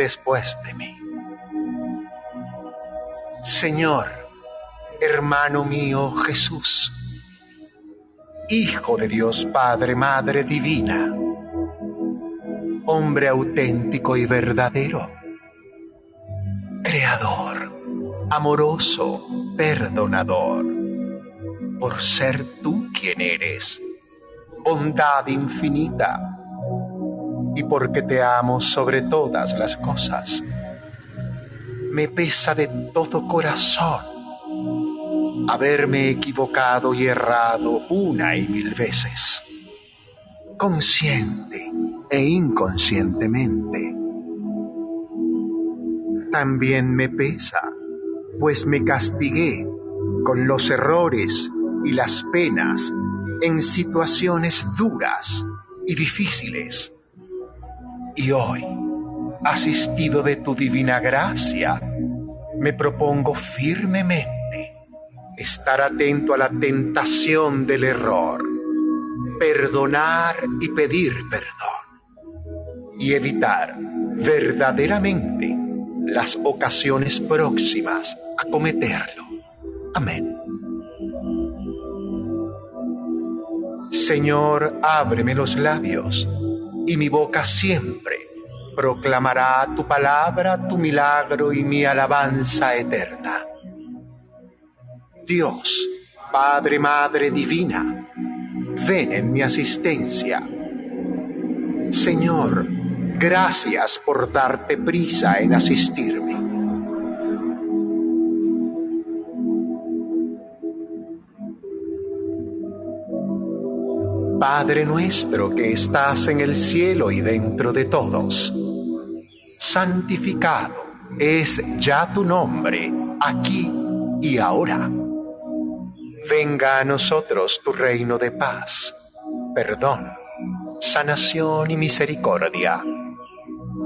después de mí. Señor, hermano mío Jesús, Hijo de Dios Padre, Madre Divina, hombre auténtico y verdadero, Creador amoroso, perdonador, por ser tú quien eres, bondad infinita, y porque te amo sobre todas las cosas. Me pesa de todo corazón haberme equivocado y errado una y mil veces, consciente e inconscientemente. También me pesa, pues me castigué con los errores y las penas en situaciones duras y difíciles. Y hoy, asistido de tu divina gracia, me propongo firmemente estar atento a la tentación del error, perdonar y pedir perdón y evitar verdaderamente las ocasiones próximas a cometerlo. Amén. Señor, ábreme los labios y mi boca siempre proclamará tu palabra, tu milagro y mi alabanza eterna. Dios, Padre, Madre Divina, ven en mi asistencia. Señor, gracias por darte prisa en asistirme. Padre nuestro que estás en el cielo y dentro de todos, santificado es ya tu nombre, aquí y ahora Venga a nosotros tu reino de paz, perdón, sanación y misericordia.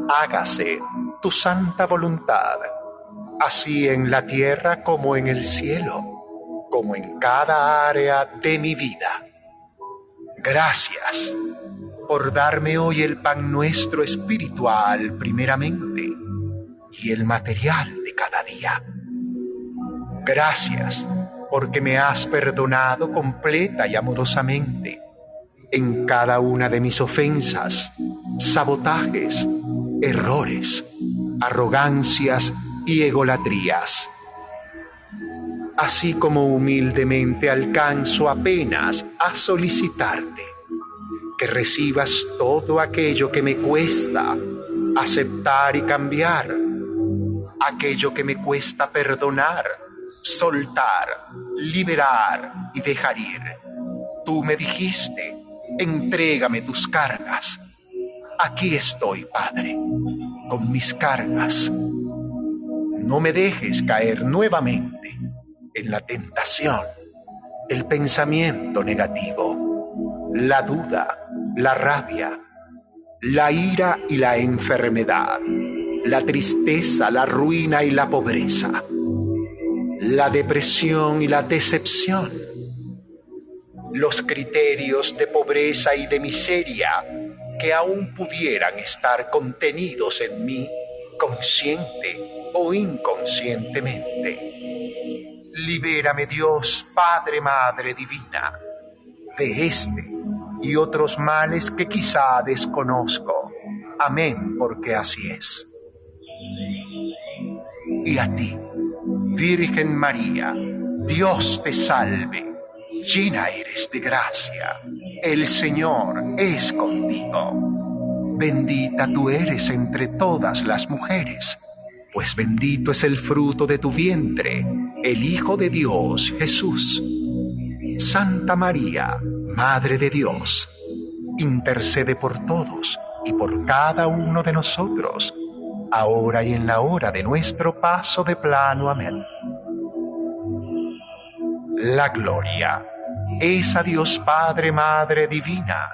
Hágase tu santa voluntad, así en la tierra como en el cielo, como en cada área de mi vida. Gracias por darme hoy el pan nuestro espiritual primeramente y el material de cada día. Gracias porque me has perdonado completa y amorosamente en cada una de mis ofensas, sabotajes, errores, arrogancias y egolatrías. Así como humildemente alcanzo apenas a solicitarte que recibas todo aquello que me cuesta aceptar y cambiar, aquello que me cuesta perdonar, soltar, liberar y dejar ir. Tú me dijiste, entrégame tus cargas. Aquí estoy, Padre, con mis cargas. No me dejes caer nuevamente en la tentación, el pensamiento negativo, la duda, la rabia, la ira y la enfermedad, la tristeza, la ruina y la pobreza la depresión y la decepción, los criterios de pobreza y de miseria que aún pudieran estar contenidos en mí consciente o inconscientemente. Libérame Dios, Padre, Madre Divina, de este y otros males que quizá desconozco. Amén, porque así es. Y a ti Virgen María, Dios te salve, llena eres de gracia, el Señor es contigo. Bendita tú eres entre todas las mujeres, pues bendito es el fruto de tu vientre, el Hijo de Dios, Jesús. Santa María, Madre de Dios, intercede por todos y por cada uno de nosotros ahora y en la hora de nuestro paso de plano. Amén. La gloria es a Dios Padre, Madre Divina,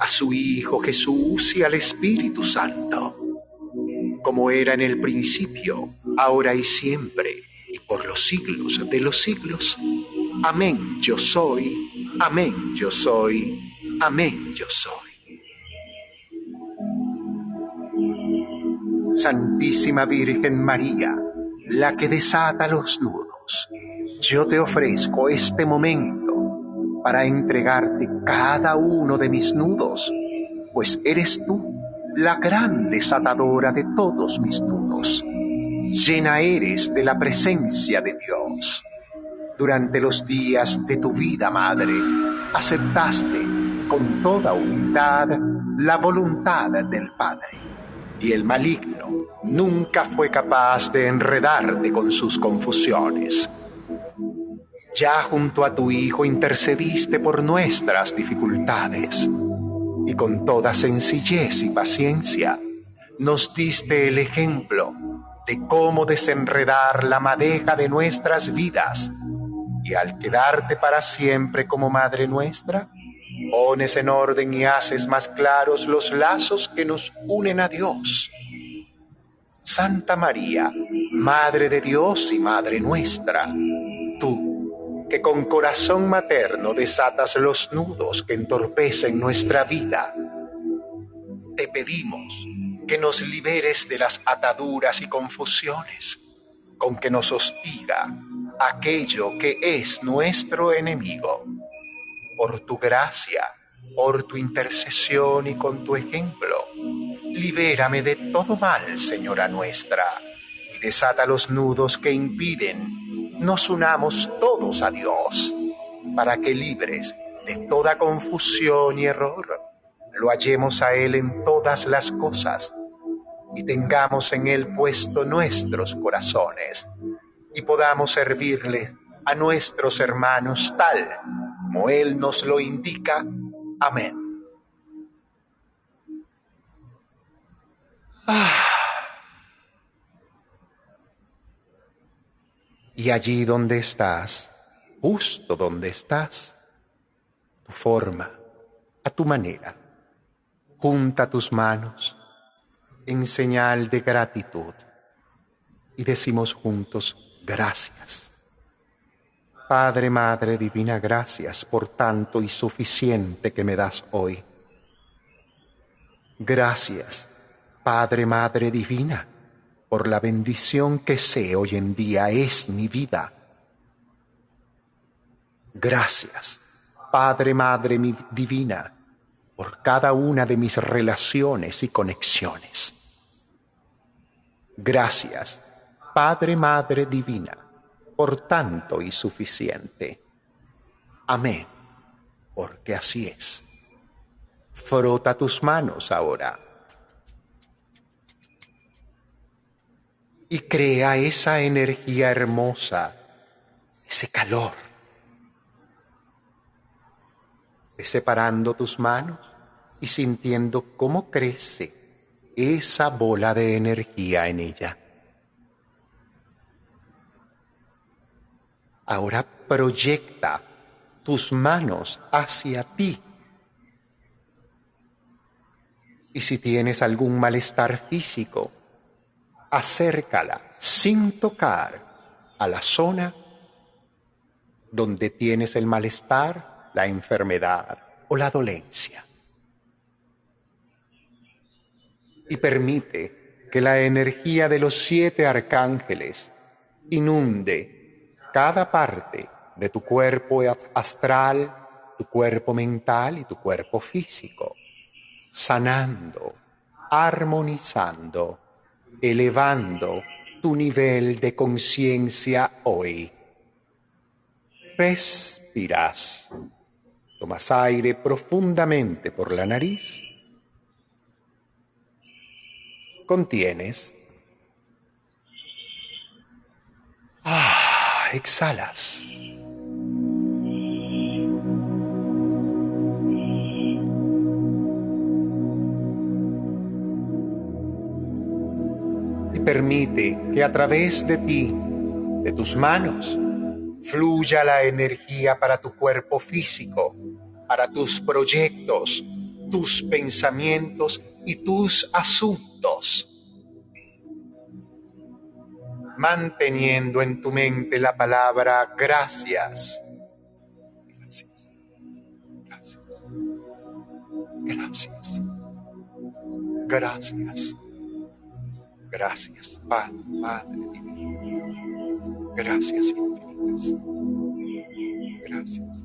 a su Hijo Jesús y al Espíritu Santo, como era en el principio, ahora y siempre, y por los siglos de los siglos. Amén yo soy, amén yo soy, amén yo soy. Santísima Virgen María, la que desata los nudos, yo te ofrezco este momento para entregarte cada uno de mis nudos, pues eres tú la gran desatadora de todos mis nudos. Llena eres de la presencia de Dios. Durante los días de tu vida, Madre, aceptaste con toda humildad la voluntad del Padre. Y el maligno nunca fue capaz de enredarte con sus confusiones. Ya junto a tu Hijo intercediste por nuestras dificultades y con toda sencillez y paciencia nos diste el ejemplo de cómo desenredar la madeja de nuestras vidas y al quedarte para siempre como Madre nuestra, pones en orden y haces más claros los lazos que nos unen a Dios. Santa María, Madre de Dios y Madre nuestra, tú, que con corazón materno desatas los nudos que entorpecen nuestra vida, te pedimos que nos liberes de las ataduras y confusiones con que nos hostiga aquello que es nuestro enemigo. Por tu gracia, por tu intercesión y con tu ejemplo, libérame de todo mal, Señora nuestra, y desata los nudos que impiden nos unamos todos a Dios, para que libres de toda confusión y error, lo hallemos a Él en todas las cosas y tengamos en Él puesto nuestros corazones y podamos servirle a nuestros hermanos tal como Él nos lo indica. Amén. Y allí donde estás, justo donde estás, tu forma, a tu manera, junta tus manos en señal de gratitud y decimos juntos, gracias. Padre, Madre Divina, gracias por tanto y suficiente que me das hoy. Gracias, Padre, Madre Divina, por la bendición que sé hoy en día es mi vida. Gracias, Padre, Madre Divina, por cada una de mis relaciones y conexiones. Gracias, Padre, Madre Divina, por tanto y suficiente. Amén, porque así es. Frota tus manos ahora y crea esa energía hermosa, ese calor. separando tus manos y sintiendo cómo crece esa bola de energía en ella. Ahora proyecta tus manos hacia ti. Y si tienes algún malestar físico, acércala sin tocar a la zona donde tienes el malestar, la enfermedad o la dolencia. Y permite que la energía de los siete arcángeles inunde cada parte de tu cuerpo astral, tu cuerpo mental y tu cuerpo físico, sanando, armonizando, elevando tu nivel de conciencia hoy. Respiras. Tomas aire profundamente por la nariz. Contienes. Ah exhalas. Y permite que a través de ti, de tus manos, fluya la energía para tu cuerpo físico, para tus proyectos, tus pensamientos y tus asuntos manteniendo en tu mente la palabra gracias. Gracias. Gracias. Gracias. Gracias. Padre, Padre divino. Gracias infinitas. Gracias, gracias. Gracias,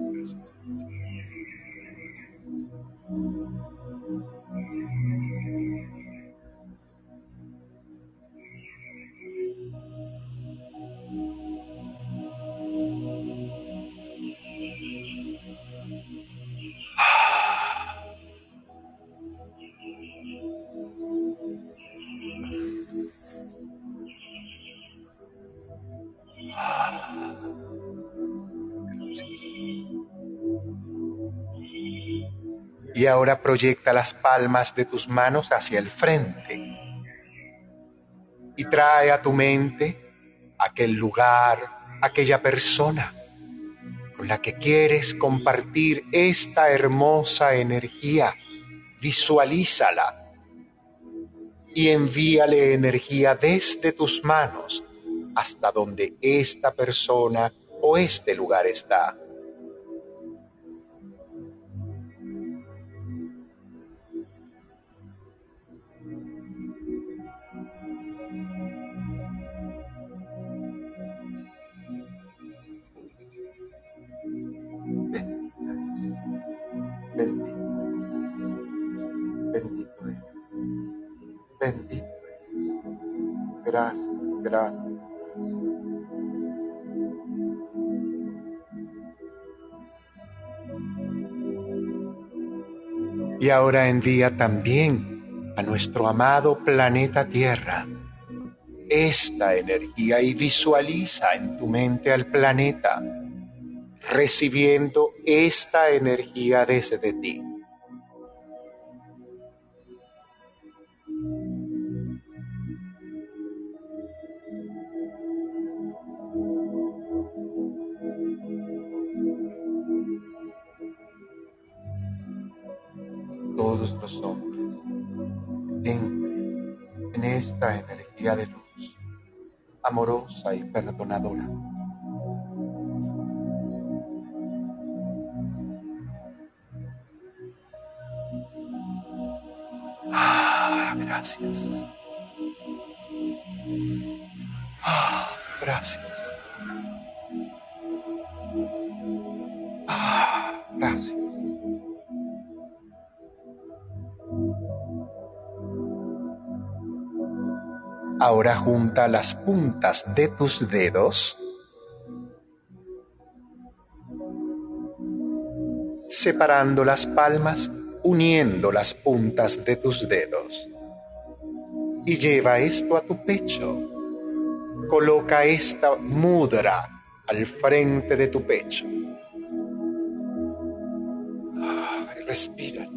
Y ahora proyecta las palmas de tus manos hacia el frente y trae a tu mente aquel lugar, aquella persona con la que quieres compartir esta hermosa energía. Visualízala y envíale energía desde tus manos hasta donde esta persona o este lugar está. Bendito eres. Gracias, gracias, Y ahora envía también a nuestro amado planeta Tierra esta energía y visualiza en tu mente al planeta recibiendo esta energía desde ti. Todos los hombres entren en esta energía de luz, amorosa y perdonadora. Junta las puntas de tus dedos. Separando las palmas, uniendo las puntas de tus dedos. Y lleva esto a tu pecho. Coloca esta mudra al frente de tu pecho. respira.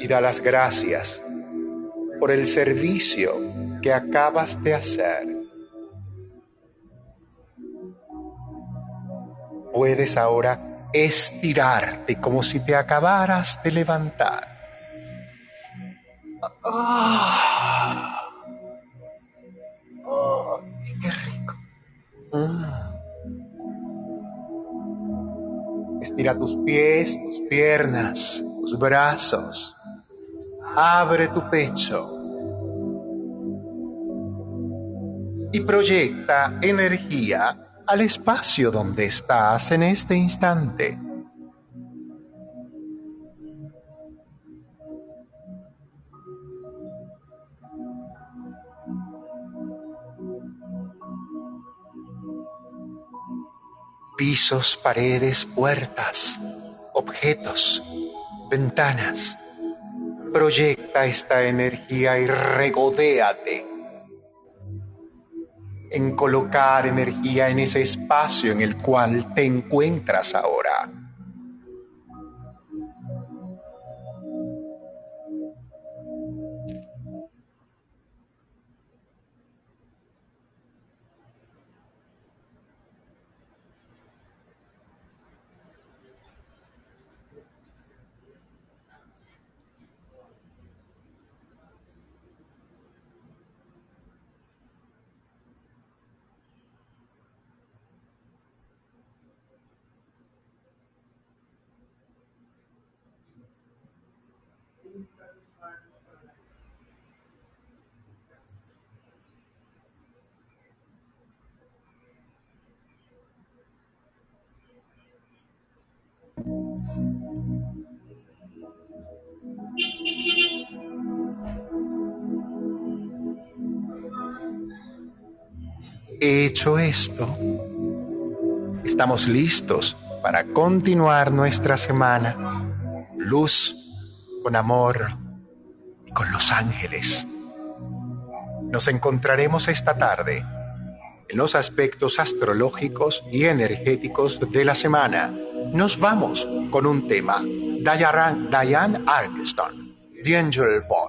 y da las gracias por el servicio que acabas de hacer. Puedes ahora estirarte como si te acabaras de levantar. ¡Qué rico! Estira tus pies, tus piernas, tus brazos abre tu pecho y proyecta energía al espacio donde estás en este instante. Pisos, paredes, puertas, objetos, ventanas Proyecta esta energía y regodéate en colocar energía en ese espacio en el cual te encuentras ahora. Hecho esto, estamos listos para continuar nuestra semana. Luz con amor y con los ángeles. Nos encontraremos esta tarde en los aspectos astrológicos y energéticos de la semana nos vamos con un tema. Diane, Armstrong, The Angel Voice.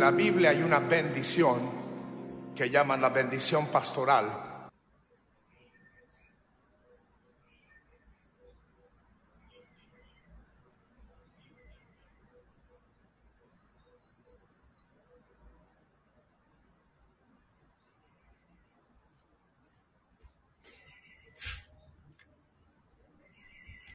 En la Biblia hay una bendición que llaman la bendición pastoral